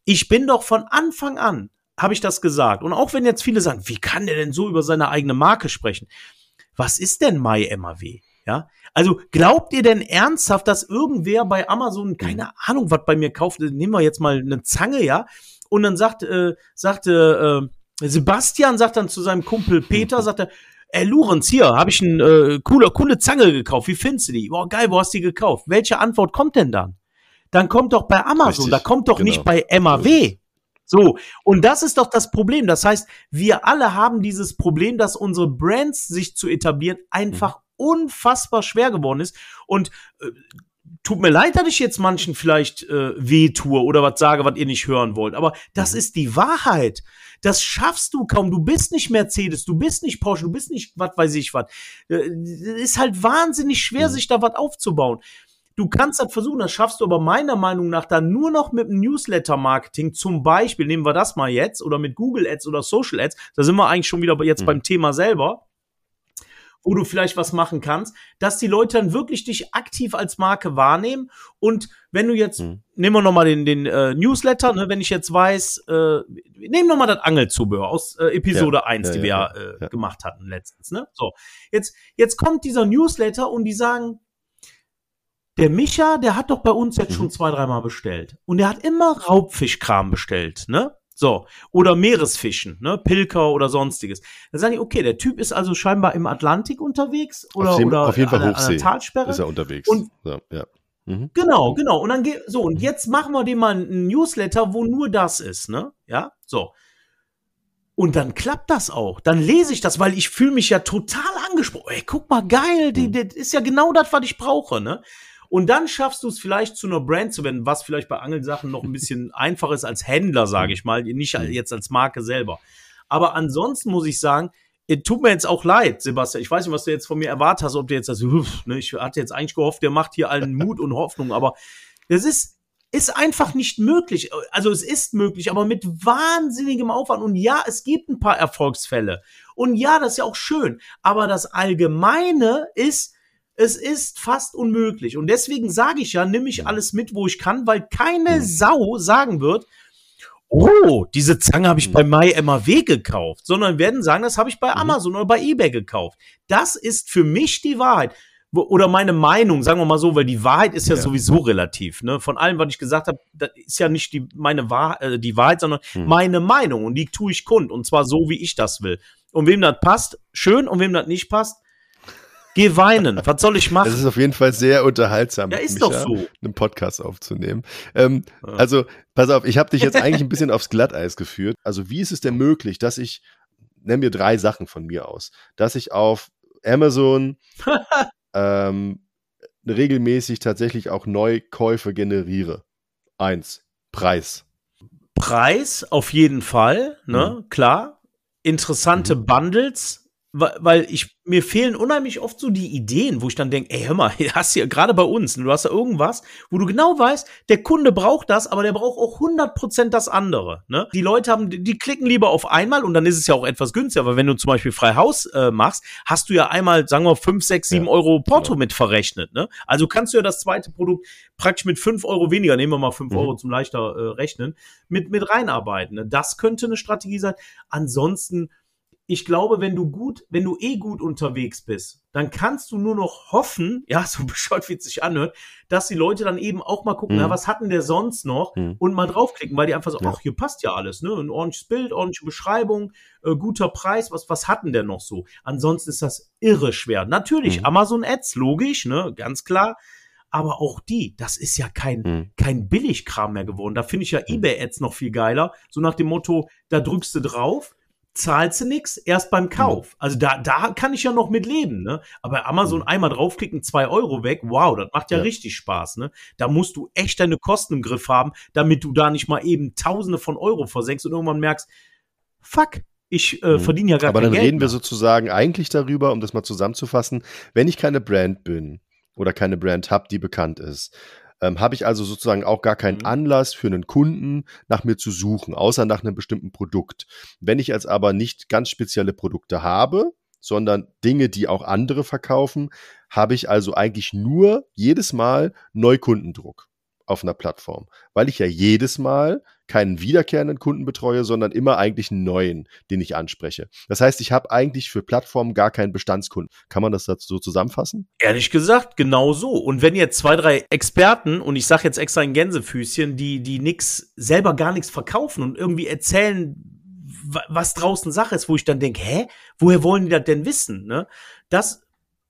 Ich bin doch von Anfang an, habe ich das gesagt. Und auch wenn jetzt viele sagen, wie kann der denn so über seine eigene Marke sprechen? Was ist denn MyMAW? Ja, also glaubt ihr denn ernsthaft, dass irgendwer bei Amazon, keine hm. Ahnung, was bei mir kauft, nehmen wir jetzt mal eine Zange, ja, und dann sagt, äh, sagte, äh, Sebastian sagt dann zu seinem Kumpel Peter, sagt er, ey Lurenz, hier, habe ich eine äh, coole, coole Zange gekauft. Wie findest du die? Boah, geil, wo hast du die gekauft? Welche Antwort kommt denn dann? Dann kommt doch bei Amazon, Richtig, da kommt doch genau. nicht bei MAW. So, und das ist doch das Problem. Das heißt, wir alle haben dieses Problem, dass unsere Brands sich zu etablieren einfach mhm. unfassbar schwer geworden ist. Und äh, tut mir leid, dass ich jetzt manchen vielleicht äh, weh tue oder was sage, was ihr nicht hören wollt. Aber das mhm. ist die Wahrheit. Das schaffst du kaum. Du bist nicht Mercedes, du bist nicht Porsche, du bist nicht was weiß ich was. Äh, ist halt wahnsinnig schwer, mhm. sich da was aufzubauen. Du kannst das versuchen, das schaffst du aber meiner Meinung nach dann nur noch mit dem Newsletter-Marketing. Zum Beispiel, nehmen wir das mal jetzt, oder mit Google Ads oder Social Ads. Da sind wir eigentlich schon wieder jetzt mhm. beim Thema selber wo du vielleicht was machen kannst, dass die Leute dann wirklich dich aktiv als Marke wahrnehmen. Und wenn du jetzt, mhm. nehmen wir nochmal den, den äh, Newsletter, ne, wenn ich jetzt weiß, äh, nehmen nochmal das Angelzubehör aus äh, Episode ja, 1, ja, die ja, wir äh, gemacht hatten letztens. Ne? So, jetzt, jetzt kommt dieser Newsletter und die sagen, der Micha, der hat doch bei uns jetzt mhm. schon zwei, dreimal bestellt. Und der hat immer Raubfischkram bestellt, ne? So, oder Meeresfischen, ne, Pilker oder sonstiges. Dann sage ich, okay, der Typ ist also scheinbar im Atlantik unterwegs oder, auf, dem, oder auf jeden Fall an, Hochsee an Talsperre. Ist er unterwegs. Und, so, ja. Mhm. Genau, genau. Und dann geht, so, und jetzt machen wir dem mal einen Newsletter, wo nur das ist, ne? Ja, so. Und dann klappt das auch. Dann lese ich das, weil ich fühle mich ja total angesprochen. Ey, guck mal, geil, die, mhm. die ist ja genau das, was ich brauche, ne? Und dann schaffst du es vielleicht zu einer Brand zu werden, was vielleicht bei Angelsachen noch ein bisschen einfacher ist als Händler, sage ich mal, nicht mhm. jetzt als Marke selber. Aber ansonsten muss ich sagen, tut mir jetzt auch leid, Sebastian. Ich weiß nicht, was du jetzt von mir erwartet hast, ob du jetzt das, ne, ich hatte jetzt eigentlich gehofft, der macht hier allen Mut und Hoffnung, aber das ist, ist einfach nicht möglich. Also es ist möglich, aber mit wahnsinnigem Aufwand. Und ja, es gibt ein paar Erfolgsfälle. Und ja, das ist ja auch schön. Aber das Allgemeine ist, es ist fast unmöglich. Und deswegen sage ich ja, nimm ich alles mit, wo ich kann, weil keine. Sau sagen wird, oh, diese Zange habe ich bei MyMAW gekauft, sondern werden sagen, das habe ich bei mhm. Amazon oder bei eBay gekauft. Das ist für mich die Wahrheit. Oder meine Meinung, sagen wir mal so, weil die Wahrheit ist ja, ja. sowieso relativ. Ne? Von allem, was ich gesagt habe, das ist ja nicht die, meine Wahr äh, die Wahrheit, sondern hm. meine Meinung. Und die tue ich kund. Und zwar so, wie ich das will. Und wem das passt, schön. Und wem das nicht passt, Geh weinen. Was soll ich machen? Es ist auf jeden Fall sehr unterhaltsam, ja, ist Micha, doch so. einen Podcast aufzunehmen. Ähm, ja. Also, pass auf, ich habe dich jetzt eigentlich ein bisschen aufs Glatteis geführt. Also, wie ist es denn möglich, dass ich, nenn mir drei Sachen von mir aus, dass ich auf Amazon ähm, regelmäßig tatsächlich auch Neukäufe generiere? Eins, Preis. Preis auf jeden Fall, ne, mhm. klar. Interessante mhm. Bundles, weil ich mir fehlen unheimlich oft so die Ideen, wo ich dann denke, ey, hör mal, hast hier gerade bei uns, du hast da irgendwas, wo du genau weißt, der Kunde braucht das, aber der braucht auch 100% das andere. Ne? Die Leute haben, die klicken lieber auf einmal und dann ist es ja auch etwas günstiger, aber wenn du zum Beispiel frei Haus äh, machst, hast du ja einmal, sagen wir, 5, 6, 7 ja, Euro Porto genau. mit verrechnet. Ne? Also kannst du ja das zweite Produkt praktisch mit 5 Euro weniger, nehmen wir mal 5 mhm. Euro zum leichter äh, rechnen, mit, mit reinarbeiten. Ne? Das könnte eine Strategie sein. Ansonsten ich glaube, wenn du gut, wenn du eh gut unterwegs bist, dann kannst du nur noch hoffen, ja, so bescheuert wie es sich anhört, dass die Leute dann eben auch mal gucken, mhm. na, was hatten der sonst noch mhm. und mal draufklicken, weil die einfach so, ja. ach, hier passt ja alles, ne, ein ordentliches Bild, ordentliche Beschreibung, äh, guter Preis, was, was hatten der noch so? Ansonsten ist das irre schwer. Natürlich, mhm. Amazon Ads, logisch, ne, ganz klar. Aber auch die, das ist ja kein, mhm. kein Billigkram mehr geworden. Da finde ich ja mhm. eBay Ads noch viel geiler. So nach dem Motto, da drückst du drauf, zahlst du nix, erst beim Kauf. Also da, da kann ich ja noch mit leben, ne? Aber Amazon mhm. einmal draufklicken, zwei Euro weg, wow, das macht ja, ja, richtig Spaß, ne? Da musst du echt deine Kosten im Griff haben, damit du da nicht mal eben Tausende von Euro versenkst und irgendwann merkst, fuck, ich äh, mhm. verdiene ja gar Aber kein dann reden wir sozusagen eigentlich darüber, um das mal zusammenzufassen, wenn ich keine Brand bin oder keine Brand habe, die bekannt ist, ähm, habe ich also sozusagen auch gar keinen mhm. Anlass für einen Kunden nach mir zu suchen, außer nach einem bestimmten Produkt. Wenn ich jetzt aber nicht ganz spezielle Produkte habe, sondern Dinge, die auch andere verkaufen, habe ich also eigentlich nur jedes Mal Neukundendruck auf einer Plattform, weil ich ja jedes Mal keinen wiederkehrenden Kunden betreue, sondern immer eigentlich einen neuen, den ich anspreche. Das heißt, ich habe eigentlich für Plattformen gar keinen Bestandskunden. Kann man das so zusammenfassen? Ehrlich gesagt, genau so. Und wenn jetzt zwei, drei Experten, und ich sage jetzt extra in Gänsefüßchen, die, die nix, selber gar nichts verkaufen und irgendwie erzählen, was draußen Sache ist, wo ich dann denke, hä, woher wollen die das denn wissen? Ne? Das,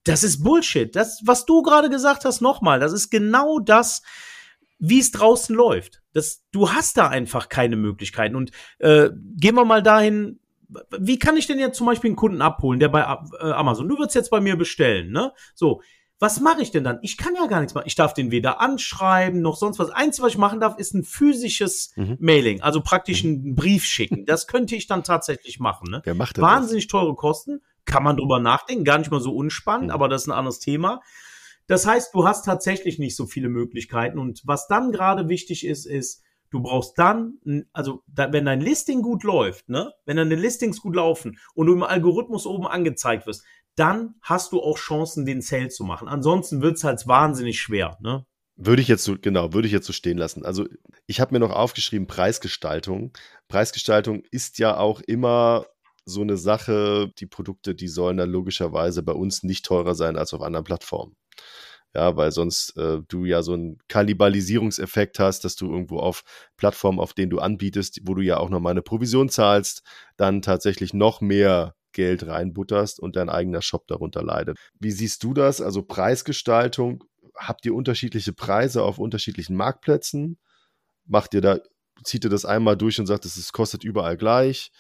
das ist Bullshit. Das, was du gerade gesagt hast, nochmal, das ist genau das, wie es draußen läuft. Das, du hast da einfach keine Möglichkeiten. Und äh, gehen wir mal dahin, wie kann ich denn jetzt zum Beispiel einen Kunden abholen, der bei äh, Amazon, du würdest jetzt bei mir bestellen, ne? So, was mache ich denn dann? Ich kann ja gar nichts machen. Ich darf den weder anschreiben noch sonst was. Einzige, was ich machen darf, ist ein physisches mhm. Mailing, also praktisch mhm. einen Brief schicken. Das könnte ich dann tatsächlich machen. Ne? Wer macht Wahnsinnig das? teure Kosten, kann man drüber nachdenken, gar nicht mal so unspannend, mhm. aber das ist ein anderes Thema. Das heißt, du hast tatsächlich nicht so viele Möglichkeiten. Und was dann gerade wichtig ist, ist, du brauchst dann, also wenn dein Listing gut läuft, ne, wenn deine Listings gut laufen und du im Algorithmus oben angezeigt wirst, dann hast du auch Chancen, den Sale zu machen. Ansonsten wird's halt wahnsinnig schwer, ne? Würde ich jetzt so, genau, würde ich jetzt so stehen lassen. Also ich habe mir noch aufgeschrieben, Preisgestaltung. Preisgestaltung ist ja auch immer so eine Sache, die Produkte, die sollen dann logischerweise bei uns nicht teurer sein als auf anderen Plattformen. Ja, weil sonst äh, du ja so einen Kannibalisierungseffekt hast, dass du irgendwo auf Plattformen, auf denen du anbietest, wo du ja auch nochmal eine Provision zahlst, dann tatsächlich noch mehr Geld reinbutterst und dein eigener Shop darunter leidet. Wie siehst du das? Also Preisgestaltung, habt ihr unterschiedliche Preise auf unterschiedlichen Marktplätzen? Macht ihr da, zieht ihr das einmal durch und sagt, es kostet überall gleich?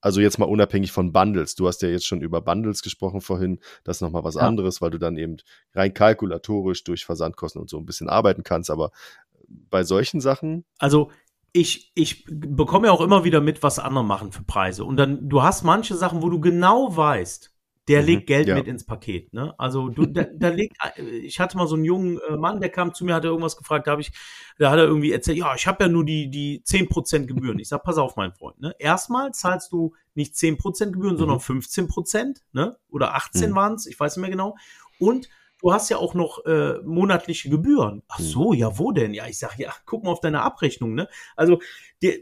Also jetzt mal unabhängig von Bundles. Du hast ja jetzt schon über Bundles gesprochen vorhin. Das ist nochmal was ja. anderes, weil du dann eben rein kalkulatorisch durch Versandkosten und so ein bisschen arbeiten kannst. Aber bei solchen Sachen. Also ich, ich bekomme ja auch immer wieder mit, was andere machen für Preise. Und dann, du hast manche Sachen, wo du genau weißt, der mhm, legt Geld ja. mit ins Paket. Ne? Also du, da, da legt, ich hatte mal so einen jungen äh, Mann, der kam zu mir, hat er irgendwas gefragt, da habe ich, da hat er irgendwie erzählt, ja, ich habe ja nur die die zehn Prozent Gebühren. Ich sag, pass auf, mein Freund. Ne? Erstmal zahlst du nicht zehn Prozent Gebühren, mhm. sondern 15 Prozent, ne? Oder 18 mhm. waren es, ich weiß nicht mehr genau. Und du hast ja auch noch äh, monatliche Gebühren. Ach mhm. so, ja, wo denn? Ja, ich sag, ja, guck mal auf deine Abrechnung, ne? Also der,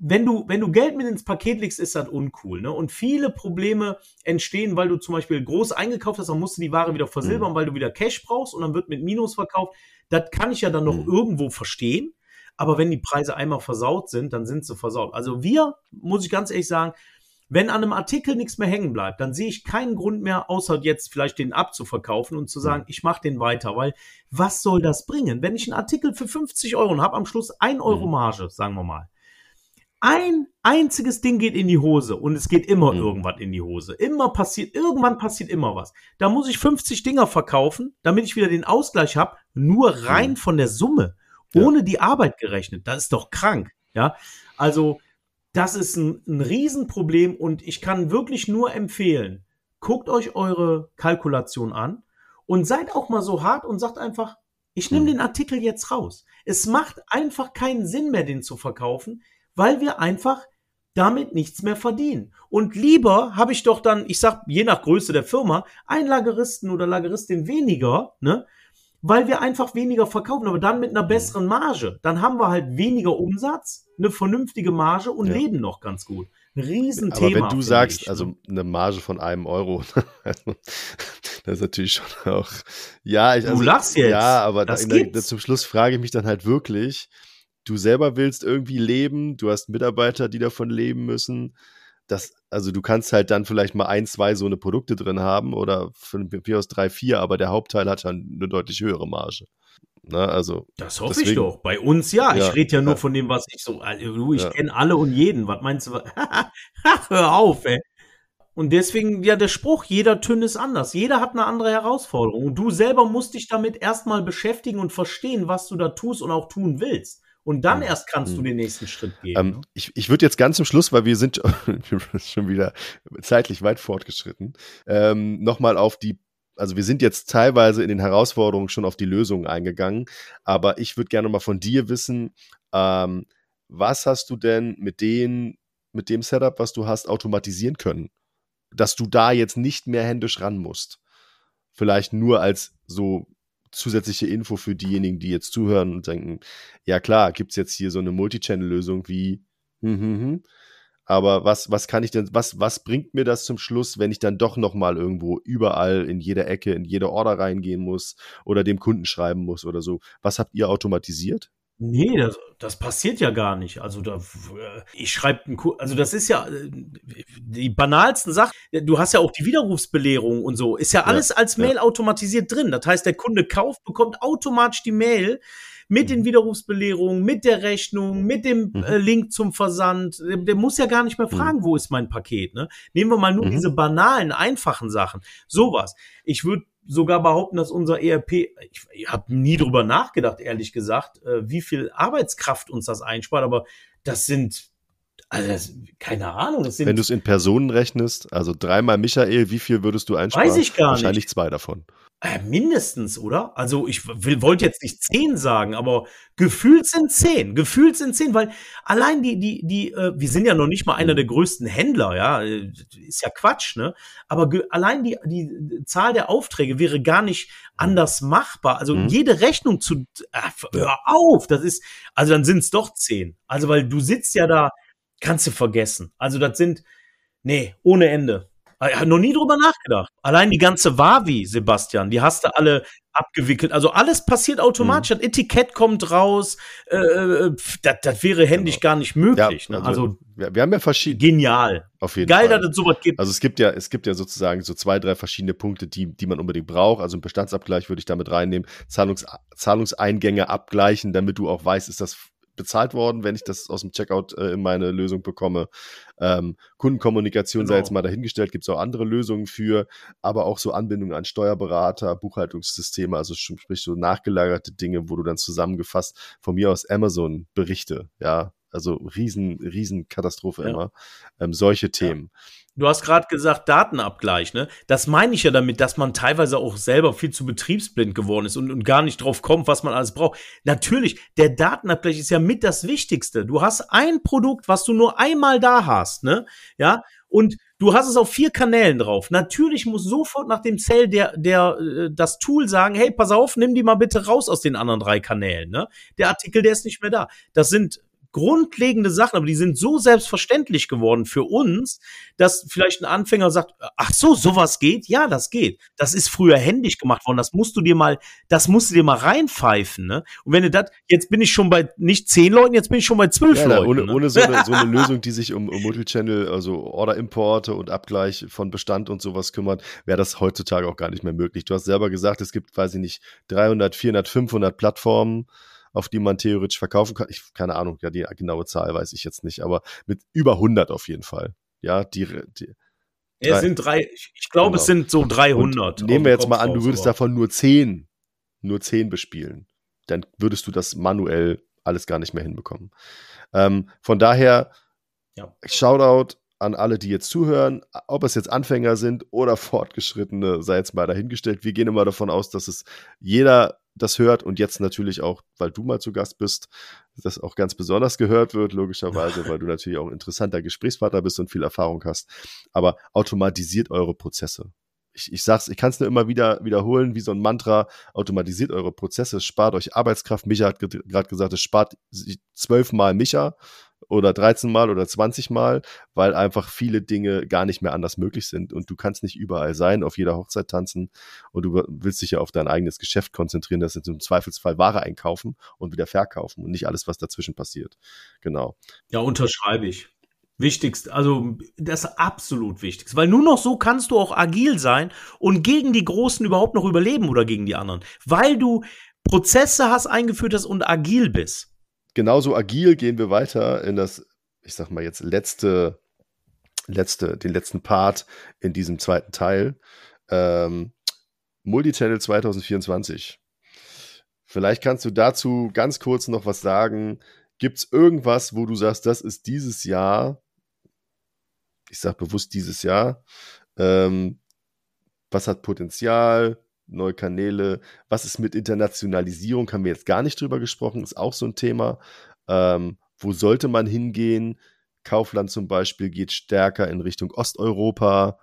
wenn du, wenn du Geld mit ins Paket legst, ist das uncool. Ne? Und viele Probleme entstehen, weil du zum Beispiel groß eingekauft hast, dann musst du die Ware wieder versilbern, mhm. weil du wieder Cash brauchst und dann wird mit Minus verkauft. Das kann ich ja dann noch mhm. irgendwo verstehen. Aber wenn die Preise einmal versaut sind, dann sind sie versaut. Also wir, muss ich ganz ehrlich sagen, wenn an einem Artikel nichts mehr hängen bleibt, dann sehe ich keinen Grund mehr, außer jetzt vielleicht den abzuverkaufen und zu sagen, ich mache den weiter, weil was soll das bringen? Wenn ich einen Artikel für 50 Euro und habe am Schluss 1 Euro mhm. Marge, sagen wir mal, ein einziges Ding geht in die Hose und es geht immer mhm. irgendwas in die Hose. Immer passiert, irgendwann passiert immer was. Da muss ich 50 Dinger verkaufen, damit ich wieder den Ausgleich habe, nur rein mhm. von der Summe, ohne ja. die Arbeit gerechnet. Das ist doch krank. Ja, also das ist ein, ein Riesenproblem und ich kann wirklich nur empfehlen, guckt euch eure Kalkulation an und seid auch mal so hart und sagt einfach, ich nehme hm. den Artikel jetzt raus. Es macht einfach keinen Sinn mehr, den zu verkaufen, weil wir einfach damit nichts mehr verdienen. Und lieber habe ich doch dann, ich sag, je nach Größe der Firma, einen Lageristen oder Lageristin weniger, ne? Weil wir einfach weniger verkaufen, aber dann mit einer besseren Marge. Dann haben wir halt weniger Umsatz, eine vernünftige Marge und ja. leben noch ganz gut. Riesenthema. Aber wenn du sagst, ich, also ne? eine Marge von einem Euro, also, das ist natürlich schon auch, ja, ich, also, du lachst jetzt. Ja, aber da, der, zum Schluss frage ich mich dann halt wirklich, du selber willst irgendwie leben, du hast Mitarbeiter, die davon leben müssen. Das, also du kannst halt dann vielleicht mal ein, zwei so eine Produkte drin haben oder von mir aus drei, vier, aber der Hauptteil hat dann eine deutlich höhere Marge. Na, ne, also, das hoffe deswegen, ich doch. Bei uns ja. ja ich rede ja nur ja. von dem, was ich so. Also, ich ja. kenne alle und jeden. Was meinst du? Hör auf, ey. Und deswegen, ja, der Spruch, jeder Tünn ist anders. Jeder hat eine andere Herausforderung. Und du selber musst dich damit erstmal beschäftigen und verstehen, was du da tust und auch tun willst. Und dann erst kannst du hm. den nächsten Schritt gehen. Ähm, ne? ich ich würde jetzt ganz zum Schluss, weil wir sind schon wieder zeitlich weit fortgeschritten, ähm, nochmal auf die also wir sind jetzt teilweise in den Herausforderungen schon auf die Lösungen eingegangen, aber ich würde gerne mal von dir wissen, ähm, was hast du denn mit den, mit dem Setup, was du hast, automatisieren können? Dass du da jetzt nicht mehr händisch ran musst. Vielleicht nur als so zusätzliche Info für diejenigen, die jetzt zuhören und denken, ja klar, gibt es jetzt hier so eine Multichannel-Lösung wie, hm, hm, hm. aber was, was kann ich denn, was, was bringt mir das zum Schluss, wenn ich dann doch nochmal irgendwo überall in jeder Ecke, in jede Order reingehen muss oder dem Kunden schreiben muss oder so? Was habt ihr automatisiert? Nee, das, das passiert ja gar nicht. Also da, ich schreibe, also das ist ja äh, die banalsten Sachen. Du hast ja auch die Widerrufsbelehrung und so. Ist ja alles ja, als Mail ja. automatisiert drin. Das heißt, der Kunde kauft, bekommt automatisch die Mail mit den mhm. Widerrufsbelehrungen, mit der Rechnung, mit dem mhm. äh, Link zum Versand. Der, der, muss ja gar nicht mehr mhm. fragen, mhm. wo ist mein Paket. Ne? Nehmen wir mal nur mhm. diese banalen, einfachen Sachen. Sowas. Ich würde sogar behaupten, dass unser ERP, ich, ich habe nie drüber nachgedacht, ehrlich gesagt, äh, wie viel Arbeitskraft uns das einspart, aber das sind also das, keine Ahnung. Das sind, Wenn du es in Personen rechnest, also dreimal Michael, wie viel würdest du einsparen? Weiß ich gar nicht. Wahrscheinlich zwei davon. Äh, mindestens, oder? Also ich wollte jetzt nicht zehn sagen, aber gefühlt sind zehn. Gefühlt sind zehn, weil allein die, die, die, äh, wir sind ja noch nicht mal einer der größten Händler, ja, äh, ist ja Quatsch, ne? Aber allein die, die Zahl der Aufträge wäre gar nicht anders machbar. Also mhm. jede Rechnung zu, äh, hör auf, das ist, also dann sind es doch zehn. Also weil du sitzt ja da, kannst du vergessen. Also das sind, nee, ohne Ende. Ich habe noch nie drüber nachgedacht. Allein die ganze Wavi, Sebastian, die hast du alle abgewickelt. Also alles passiert automatisch. Mhm. Das Etikett kommt raus. Äh, äh das, das wäre händisch genau. gar nicht möglich. Ja, ne? also, also wir, wir, haben ja verschiedene. Genial. Auf jeden Geil, Fall. dass es sowas gibt. Also es gibt ja, es gibt ja sozusagen so zwei, drei verschiedene Punkte, die, die man unbedingt braucht. Also ein Bestandsabgleich würde ich damit reinnehmen. Zahlungs, Zahlungseingänge abgleichen, damit du auch weißt, ist das bezahlt worden, wenn ich das aus dem Checkout äh, in meine Lösung bekomme. Ähm, Kundenkommunikation genau. sei jetzt mal dahingestellt, gibt es auch andere Lösungen für, aber auch so Anbindungen an Steuerberater, Buchhaltungssysteme, also sprich so nachgelagerte Dinge, wo du dann zusammengefasst von mir aus Amazon Berichte, ja, also riesen, riesen Katastrophe ja. immer. Ähm, solche Themen. Ja. Du hast gerade gesagt, Datenabgleich, ne? Das meine ich ja damit, dass man teilweise auch selber viel zu betriebsblind geworden ist und, und gar nicht drauf kommt, was man alles braucht. Natürlich, der Datenabgleich ist ja mit das Wichtigste. Du hast ein Produkt, was du nur einmal da hast, ne? Ja, und du hast es auf vier Kanälen drauf. Natürlich muss sofort nach dem Sale der, der, äh, das Tool sagen, hey, pass auf, nimm die mal bitte raus aus den anderen drei Kanälen, ne? Der Artikel, der ist nicht mehr da. Das sind grundlegende Sachen, aber die sind so selbstverständlich geworden für uns, dass vielleicht ein Anfänger sagt, ach so, sowas geht? Ja, das geht. Das ist früher händisch gemacht worden. Das musst du dir mal, das musst du dir mal reinpfeifen, ne? Und wenn du das, jetzt bin ich schon bei nicht zehn Leuten, jetzt bin ich schon bei zwölf ja, Leuten. Ohne, ne? ohne so, eine, so eine Lösung, die sich um, um Multichannel, also Order-Importe und Abgleich von Bestand und sowas kümmert, wäre das heutzutage auch gar nicht mehr möglich. Du hast selber gesagt, es gibt, weiß ich nicht, 300, 400, 500 Plattformen auf die man theoretisch verkaufen kann. Ich, keine Ahnung, ja, die genaue Zahl weiß ich jetzt nicht, aber mit über 100 auf jeden Fall. Ja, die, die es sind drei, ich glaube, genau. es sind so 300. Und nehmen wir jetzt mal an, du würdest davon nur 10, nur 10 bespielen. Dann würdest du das manuell alles gar nicht mehr hinbekommen. Ähm, von daher, ja. Shoutout an alle, die jetzt zuhören, ob es jetzt Anfänger sind oder Fortgeschrittene, sei jetzt mal dahingestellt. Wir gehen immer davon aus, dass es jeder das hört und jetzt natürlich auch, weil du mal zu Gast bist, das auch ganz besonders gehört wird, logischerweise, weil du natürlich auch ein interessanter Gesprächspartner bist und viel Erfahrung hast. Aber automatisiert eure Prozesse. Ich, ich sag's, ich kann es nur immer wieder wiederholen, wie so ein Mantra, automatisiert eure Prozesse, spart euch Arbeitskraft. Micha hat gerade gesagt, es spart zwölfmal Micha oder 13 Mal oder 20 Mal, weil einfach viele Dinge gar nicht mehr anders möglich sind und du kannst nicht überall sein, auf jeder Hochzeit tanzen und du willst dich ja auf dein eigenes Geschäft konzentrieren, das ist im Zweifelsfall Ware einkaufen und wieder verkaufen und nicht alles, was dazwischen passiert. Genau. Ja, unterschreibe ich. Wichtigst, also das absolut Wichtigste, weil nur noch so kannst du auch agil sein und gegen die Großen überhaupt noch überleben oder gegen die anderen, weil du Prozesse hast eingeführt hast und agil bist genauso agil gehen wir weiter in das, ich sag mal jetzt letzte, letzte, den letzten Part in diesem zweiten Teil. Ähm, Multichannel 2024. Vielleicht kannst du dazu ganz kurz noch was sagen. Gibt es irgendwas, wo du sagst, das ist dieses Jahr, ich sag bewusst dieses Jahr, ähm, was hat Potenzial, neue Kanäle. Was ist mit Internationalisierung? Haben wir jetzt gar nicht drüber gesprochen, ist auch so ein Thema. Ähm, wo sollte man hingehen? Kaufland zum Beispiel geht stärker in Richtung Osteuropa,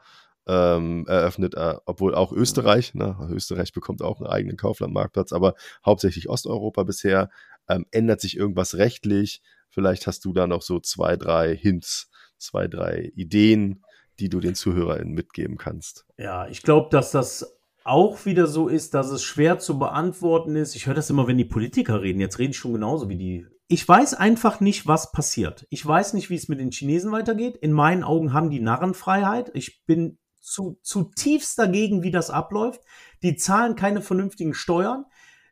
ähm, eröffnet, äh, obwohl auch Österreich, ne? Österreich bekommt auch einen eigenen Kaufland-Marktplatz, aber hauptsächlich Osteuropa bisher. Ähm, ändert sich irgendwas rechtlich? Vielleicht hast du da noch so zwei, drei Hints, zwei, drei Ideen, die du den ZuhörerInnen mitgeben kannst. Ja, ich glaube, dass das auch wieder so ist, dass es schwer zu beantworten ist. Ich höre das immer, wenn die Politiker reden. Jetzt rede ich schon genauso wie die. Ich weiß einfach nicht, was passiert. Ich weiß nicht, wie es mit den Chinesen weitergeht. In meinen Augen haben die Narrenfreiheit. Ich bin zu, zutiefst dagegen, wie das abläuft. Die zahlen keine vernünftigen Steuern.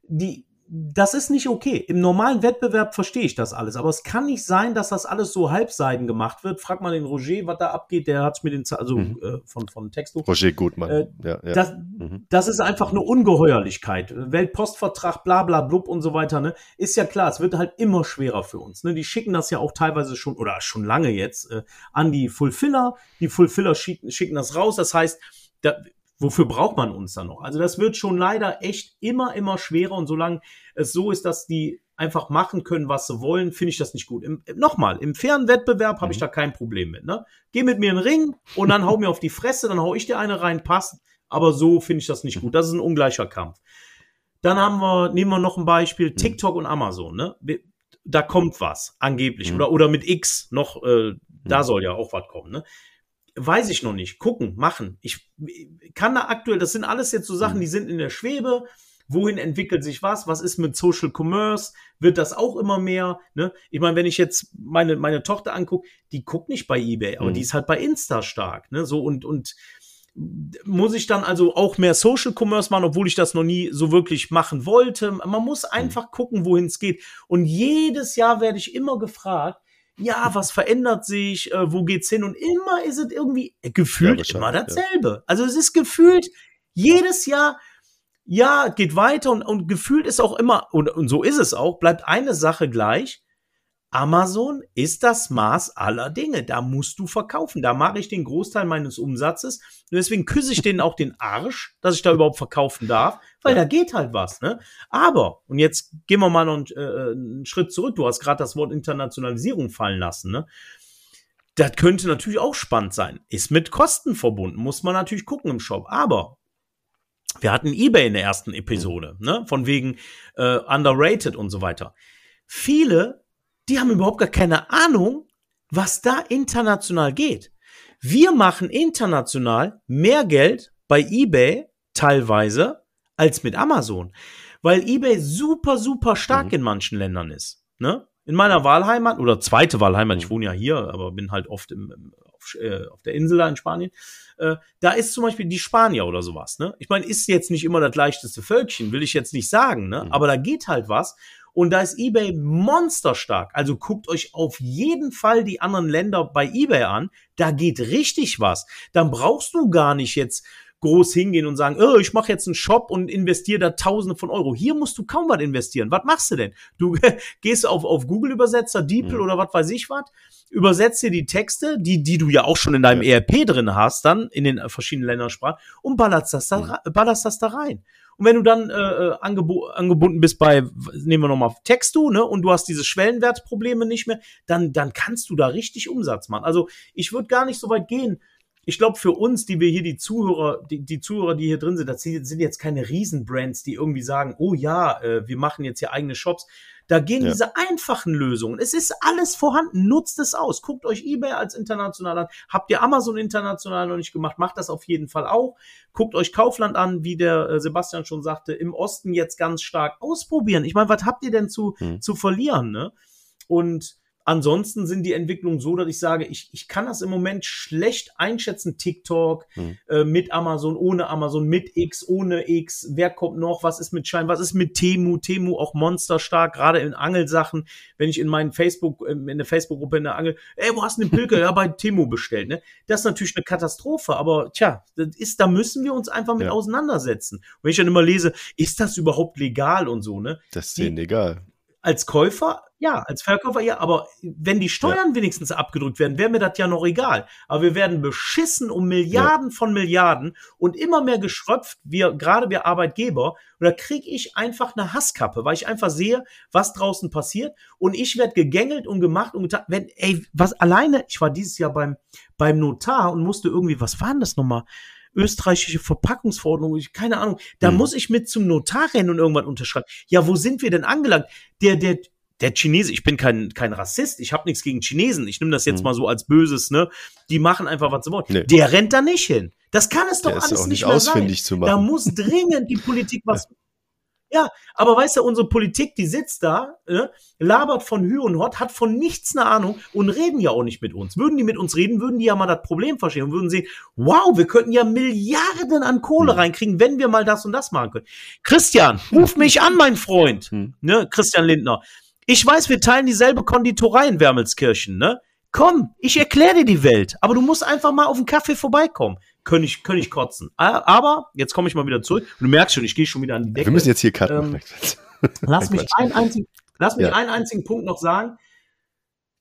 Die, das ist nicht okay. Im normalen Wettbewerb verstehe ich das alles, aber es kann nicht sein, dass das alles so halbseiden gemacht wird. Frag mal den Roger, was da abgeht, der hat mit den, also mhm. äh, von, von Texto. Roger Gutmann. Äh, ja, ja. Das, mhm. das ist einfach eine Ungeheuerlichkeit. Weltpostvertrag, bla bla blub und so weiter, ne? Ist ja klar, es wird halt immer schwerer für uns. Ne? Die schicken das ja auch teilweise schon, oder schon lange jetzt, äh, an die Fulfiller. Die Fulfiller schicken, schicken das raus. Das heißt, da, wofür braucht man uns dann noch? Also das wird schon leider echt immer, immer schwerer und solange es so ist, dass die einfach machen können, was sie wollen, finde ich das nicht gut. Im, Nochmal, im fairen Wettbewerb habe mhm. ich da kein Problem mit. Ne? Geh mit mir in den Ring und dann hau mir auf die Fresse, dann hau ich dir eine rein, passt. Aber so finde ich das nicht gut. Das ist ein ungleicher Kampf. Dann haben wir, nehmen wir noch ein Beispiel, mhm. TikTok und Amazon. Ne? Da kommt was, angeblich. Mhm. Oder, oder mit X noch, äh, da mhm. soll ja auch was kommen. Ne? Weiß ich noch nicht. Gucken, machen. Ich kann da aktuell, das sind alles jetzt so Sachen, mhm. die sind in der Schwebe. Wohin entwickelt sich was? Was ist mit Social Commerce? Wird das auch immer mehr? Ne? Ich meine, wenn ich jetzt meine, meine Tochter angucke, die guckt nicht bei eBay, aber mhm. die ist halt bei Insta stark. Ne? So und, und muss ich dann also auch mehr Social Commerce machen, obwohl ich das noch nie so wirklich machen wollte. Man muss mhm. einfach gucken, wohin es geht. Und jedes Jahr werde ich immer gefragt, ja, was verändert sich, äh, wo geht's hin? Und immer ist es irgendwie äh, gefühlt ja, immer dasselbe. Ja. Also es ist gefühlt jedes Jahr, ja, geht weiter und, und gefühlt ist auch immer, und, und so ist es auch, bleibt eine Sache gleich. Amazon ist das Maß aller Dinge. Da musst du verkaufen. Da mache ich den Großteil meines Umsatzes. Und deswegen küsse ich denen auch den Arsch, dass ich da überhaupt verkaufen darf, weil da geht halt was. Ne? Aber, und jetzt gehen wir mal noch einen, äh, einen Schritt zurück. Du hast gerade das Wort Internationalisierung fallen lassen. Ne? Das könnte natürlich auch spannend sein. Ist mit Kosten verbunden. Muss man natürlich gucken im Shop. Aber wir hatten eBay in der ersten Episode, ne? Von wegen äh, underrated und so weiter. Viele die haben überhaupt gar keine Ahnung, was da international geht. Wir machen international mehr Geld bei eBay teilweise als mit Amazon, weil eBay super, super stark mhm. in manchen Ländern ist. Ne? In meiner Wahlheimat oder zweite Wahlheimat, ich mhm. wohne ja hier, aber bin halt oft im, im, auf, äh, auf, der Insel da in Spanien. Äh, da ist zum Beispiel die Spanier oder sowas. Ne? Ich meine, ist jetzt nicht immer das leichteste Völkchen, will ich jetzt nicht sagen, ne? Mhm. aber da geht halt was. Und da ist eBay monsterstark. Also guckt euch auf jeden Fall die anderen Länder bei eBay an. Da geht richtig was. Dann brauchst du gar nicht jetzt groß hingehen und sagen, oh, ich mache jetzt einen Shop und investiere da Tausende von Euro. Hier musst du kaum was investieren. Was machst du denn? Du gehst auf, auf Google-Übersetzer, DeepL mhm. oder was weiß ich was, übersetzt dir die Texte, die, die du ja auch schon in deinem ja. ERP drin hast, dann in den verschiedenen Ländersprachen und ballerst das da, mhm. ballerst das da rein. Und wenn du dann äh, äh angebo angebunden bist bei, nehmen wir nochmal Textu, ne, und du hast diese Schwellenwertprobleme nicht mehr, dann, dann kannst du da richtig Umsatz machen. Also ich würde gar nicht so weit gehen. Ich glaube, für uns, die wir hier die Zuhörer, die, die Zuhörer, die hier drin sind, das sind jetzt keine Riesenbrands, die irgendwie sagen, oh ja, äh, wir machen jetzt hier eigene Shops. Da gehen ja. diese einfachen Lösungen. Es ist alles vorhanden. Nutzt es aus. Guckt euch eBay als international an. Habt ihr Amazon international noch nicht gemacht? Macht das auf jeden Fall auch. Guckt euch Kaufland an, wie der äh, Sebastian schon sagte, im Osten jetzt ganz stark ausprobieren. Ich meine, was habt ihr denn zu, hm. zu verlieren? Ne? Und Ansonsten sind die Entwicklungen so, dass ich sage, ich, ich kann das im Moment schlecht einschätzen. TikTok hm. äh, mit Amazon, ohne Amazon, mit X, ohne X. Wer kommt noch? Was ist mit Schein? Was ist mit Temu? Temu auch monsterstark, gerade in Angelsachen. Wenn ich in meinen Facebook, ähm, in der Facebook-Gruppe in der Angel, ey, wo hast du den Pilker? ja, bei Temu bestellt, ne? Das ist natürlich eine Katastrophe, aber tja, das ist, da müssen wir uns einfach mit ja. auseinandersetzen. Und wenn ich dann immer lese, ist das überhaupt legal und so, ne? Das ist denen egal. Als Käufer, ja, als Verkäufer, ja, aber wenn die Steuern ja. wenigstens abgedrückt werden, wäre mir das ja noch egal. Aber wir werden beschissen um Milliarden ja. von Milliarden und immer mehr geschröpft, wir, gerade wir Arbeitgeber. Und da kriege ich einfach eine Hasskappe, weil ich einfach sehe, was draußen passiert. Und ich werde gegängelt und gemacht und getan. Wenn, ey, was alleine, ich war dieses Jahr beim, beim Notar und musste irgendwie, was war denn das nochmal? Österreichische Verpackungsverordnung, keine Ahnung. Da hm. muss ich mit zum Notar rennen und irgendwann unterschreiben. Ja, wo sind wir denn angelangt? Der, der, der Chinese, ich bin kein, kein Rassist, ich habe nichts gegen Chinesen, ich nehme das jetzt hm. mal so als Böses, ne? Die machen einfach, was sie wollen. Nee. Der rennt da nicht hin. Das kann es doch der alles nicht, nicht mehr sein. Zu machen. Da muss dringend die Politik was ja, aber weißt du, unsere Politik, die sitzt da, äh, labert von Hü und Hot, hat von nichts eine Ahnung und reden ja auch nicht mit uns. Würden die mit uns reden, würden die ja mal das Problem verstehen und würden sehen, wow, wir könnten ja Milliarden an Kohle hm. reinkriegen, wenn wir mal das und das machen können. Christian, ruf mich an, mein Freund, hm. ne, Christian Lindner. Ich weiß, wir teilen dieselbe Konditorei in Wermelskirchen, ne? Komm, ich erkläre dir die Welt, aber du musst einfach mal auf den Kaffee vorbeikommen könnte ich, könnte ich kotzen. Aber jetzt komme ich mal wieder zurück. Und du merkst schon, ich gehe schon wieder an die Decke. Wir müssen jetzt hier cutten. Ähm, lass mich, einen einzigen, lass mich ja. einen einzigen Punkt noch sagen.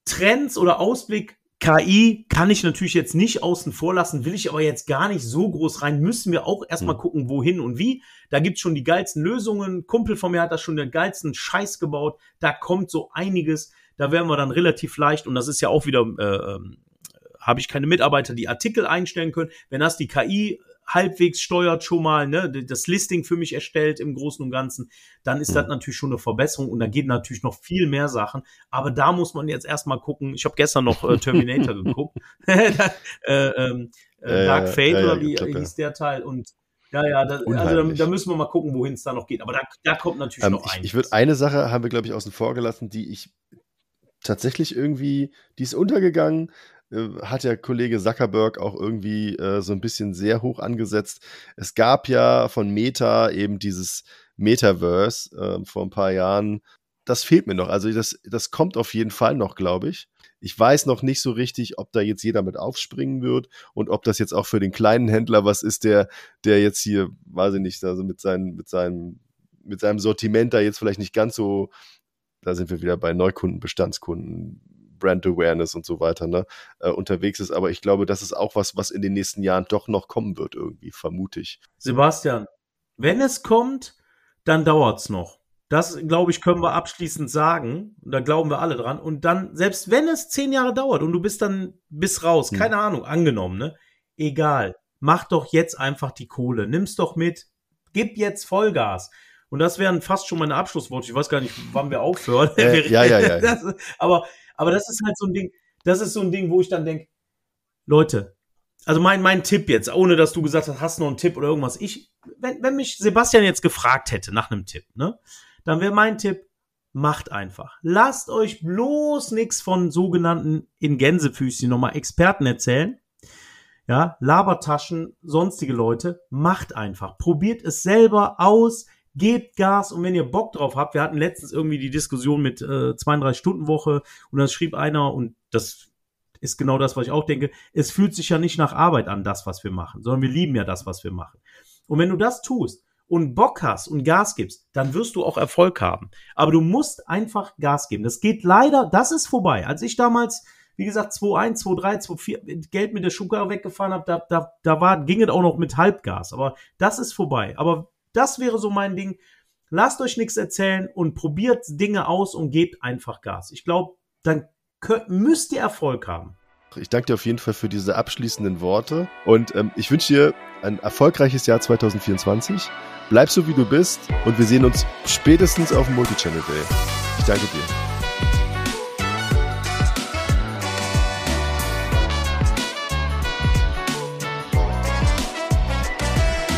Trends oder Ausblick KI kann ich natürlich jetzt nicht außen vor lassen, will ich aber jetzt gar nicht so groß rein. Müssen wir auch erstmal hm. gucken, wohin und wie. Da gibt's schon die geilsten Lösungen. Kumpel von mir hat da schon den geilsten Scheiß gebaut. Da kommt so einiges. Da werden wir dann relativ leicht, und das ist ja auch wieder äh, ähm, habe ich keine Mitarbeiter, die Artikel einstellen können. Wenn das die KI halbwegs steuert schon mal, ne, das Listing für mich erstellt im Großen und Ganzen, dann ist das natürlich schon eine Verbesserung und da geht natürlich noch viel mehr Sachen. Aber da muss man jetzt erstmal gucken. Ich habe gestern noch äh, Terminator geguckt. äh, ähm, äh, Dark Fate ja, ja, oder wie glaub, hieß der Teil und ja, ja, da, also da, da, müssen wir mal gucken, wohin es da noch geht. Aber da, da kommt natürlich ähm, noch ein. Ich, ich würde eine Sache haben wir, glaube ich, außen vor gelassen, die ich tatsächlich irgendwie, die ist untergegangen, hat der Kollege Zuckerberg auch irgendwie äh, so ein bisschen sehr hoch angesetzt. Es gab ja von Meta eben dieses Metaverse äh, vor ein paar Jahren. Das fehlt mir noch. Also das, das kommt auf jeden Fall noch, glaube ich. Ich weiß noch nicht so richtig, ob da jetzt jeder mit aufspringen wird und ob das jetzt auch für den kleinen Händler was ist, der, der jetzt hier, weiß ich nicht, also mit, seinen, mit, seinem, mit seinem Sortiment da jetzt vielleicht nicht ganz so, da sind wir wieder bei Neukunden, Bestandskunden, Brand Awareness und so weiter ne, äh, unterwegs ist. Aber ich glaube, das ist auch was, was in den nächsten Jahren doch noch kommen wird, irgendwie, vermute ich. Sebastian, wenn es kommt, dann dauert es noch. Das, glaube ich, können wir abschließend sagen. Da glauben wir alle dran. Und dann, selbst wenn es zehn Jahre dauert und du bist dann bis raus, hm. keine Ahnung, angenommen, ne? Egal. Mach doch jetzt einfach die Kohle. Nimm's doch mit. Gib jetzt Vollgas. Und das wären fast schon meine Abschlussworte. Ich weiß gar nicht, wann wir aufhören. Äh, ja, ja, ja. Das, aber aber das ist halt so ein Ding, das ist so ein Ding, wo ich dann denke, Leute, also mein, mein Tipp jetzt, ohne dass du gesagt hast, hast du noch einen Tipp oder irgendwas. Ich, wenn, wenn mich Sebastian jetzt gefragt hätte nach einem Tipp, ne, dann wäre mein Tipp, macht einfach. Lasst euch bloß nichts von sogenannten in Gänsefüßchen nochmal Experten erzählen. Ja, Labertaschen, sonstige Leute, macht einfach. Probiert es selber aus, gebt Gas und wenn ihr Bock drauf habt, wir hatten letztens irgendwie die Diskussion mit äh, 32-Stunden-Woche und das schrieb einer und das ist genau das, was ich auch denke. Es fühlt sich ja nicht nach Arbeit an, das, was wir machen, sondern wir lieben ja das, was wir machen. Und wenn du das tust und Bock hast und Gas gibst, dann wirst du auch Erfolg haben. Aber du musst einfach Gas geben. Das geht leider, das ist vorbei. Als ich damals, wie gesagt, 2.1, 2.3, 2.4 Geld mit der Schuhkarre weggefahren habe, da, da, da war, ging es auch noch mit Halbgas. Aber das ist vorbei. Aber das wäre so mein Ding. Lasst euch nichts erzählen und probiert Dinge aus und gebt einfach Gas. Ich glaube, dann könnt, müsst ihr Erfolg haben. Ich danke dir auf jeden Fall für diese abschließenden Worte und ähm, ich wünsche dir ein erfolgreiches Jahr 2024. Bleib so wie du bist und wir sehen uns spätestens auf dem Multichannel Day. Ich danke dir.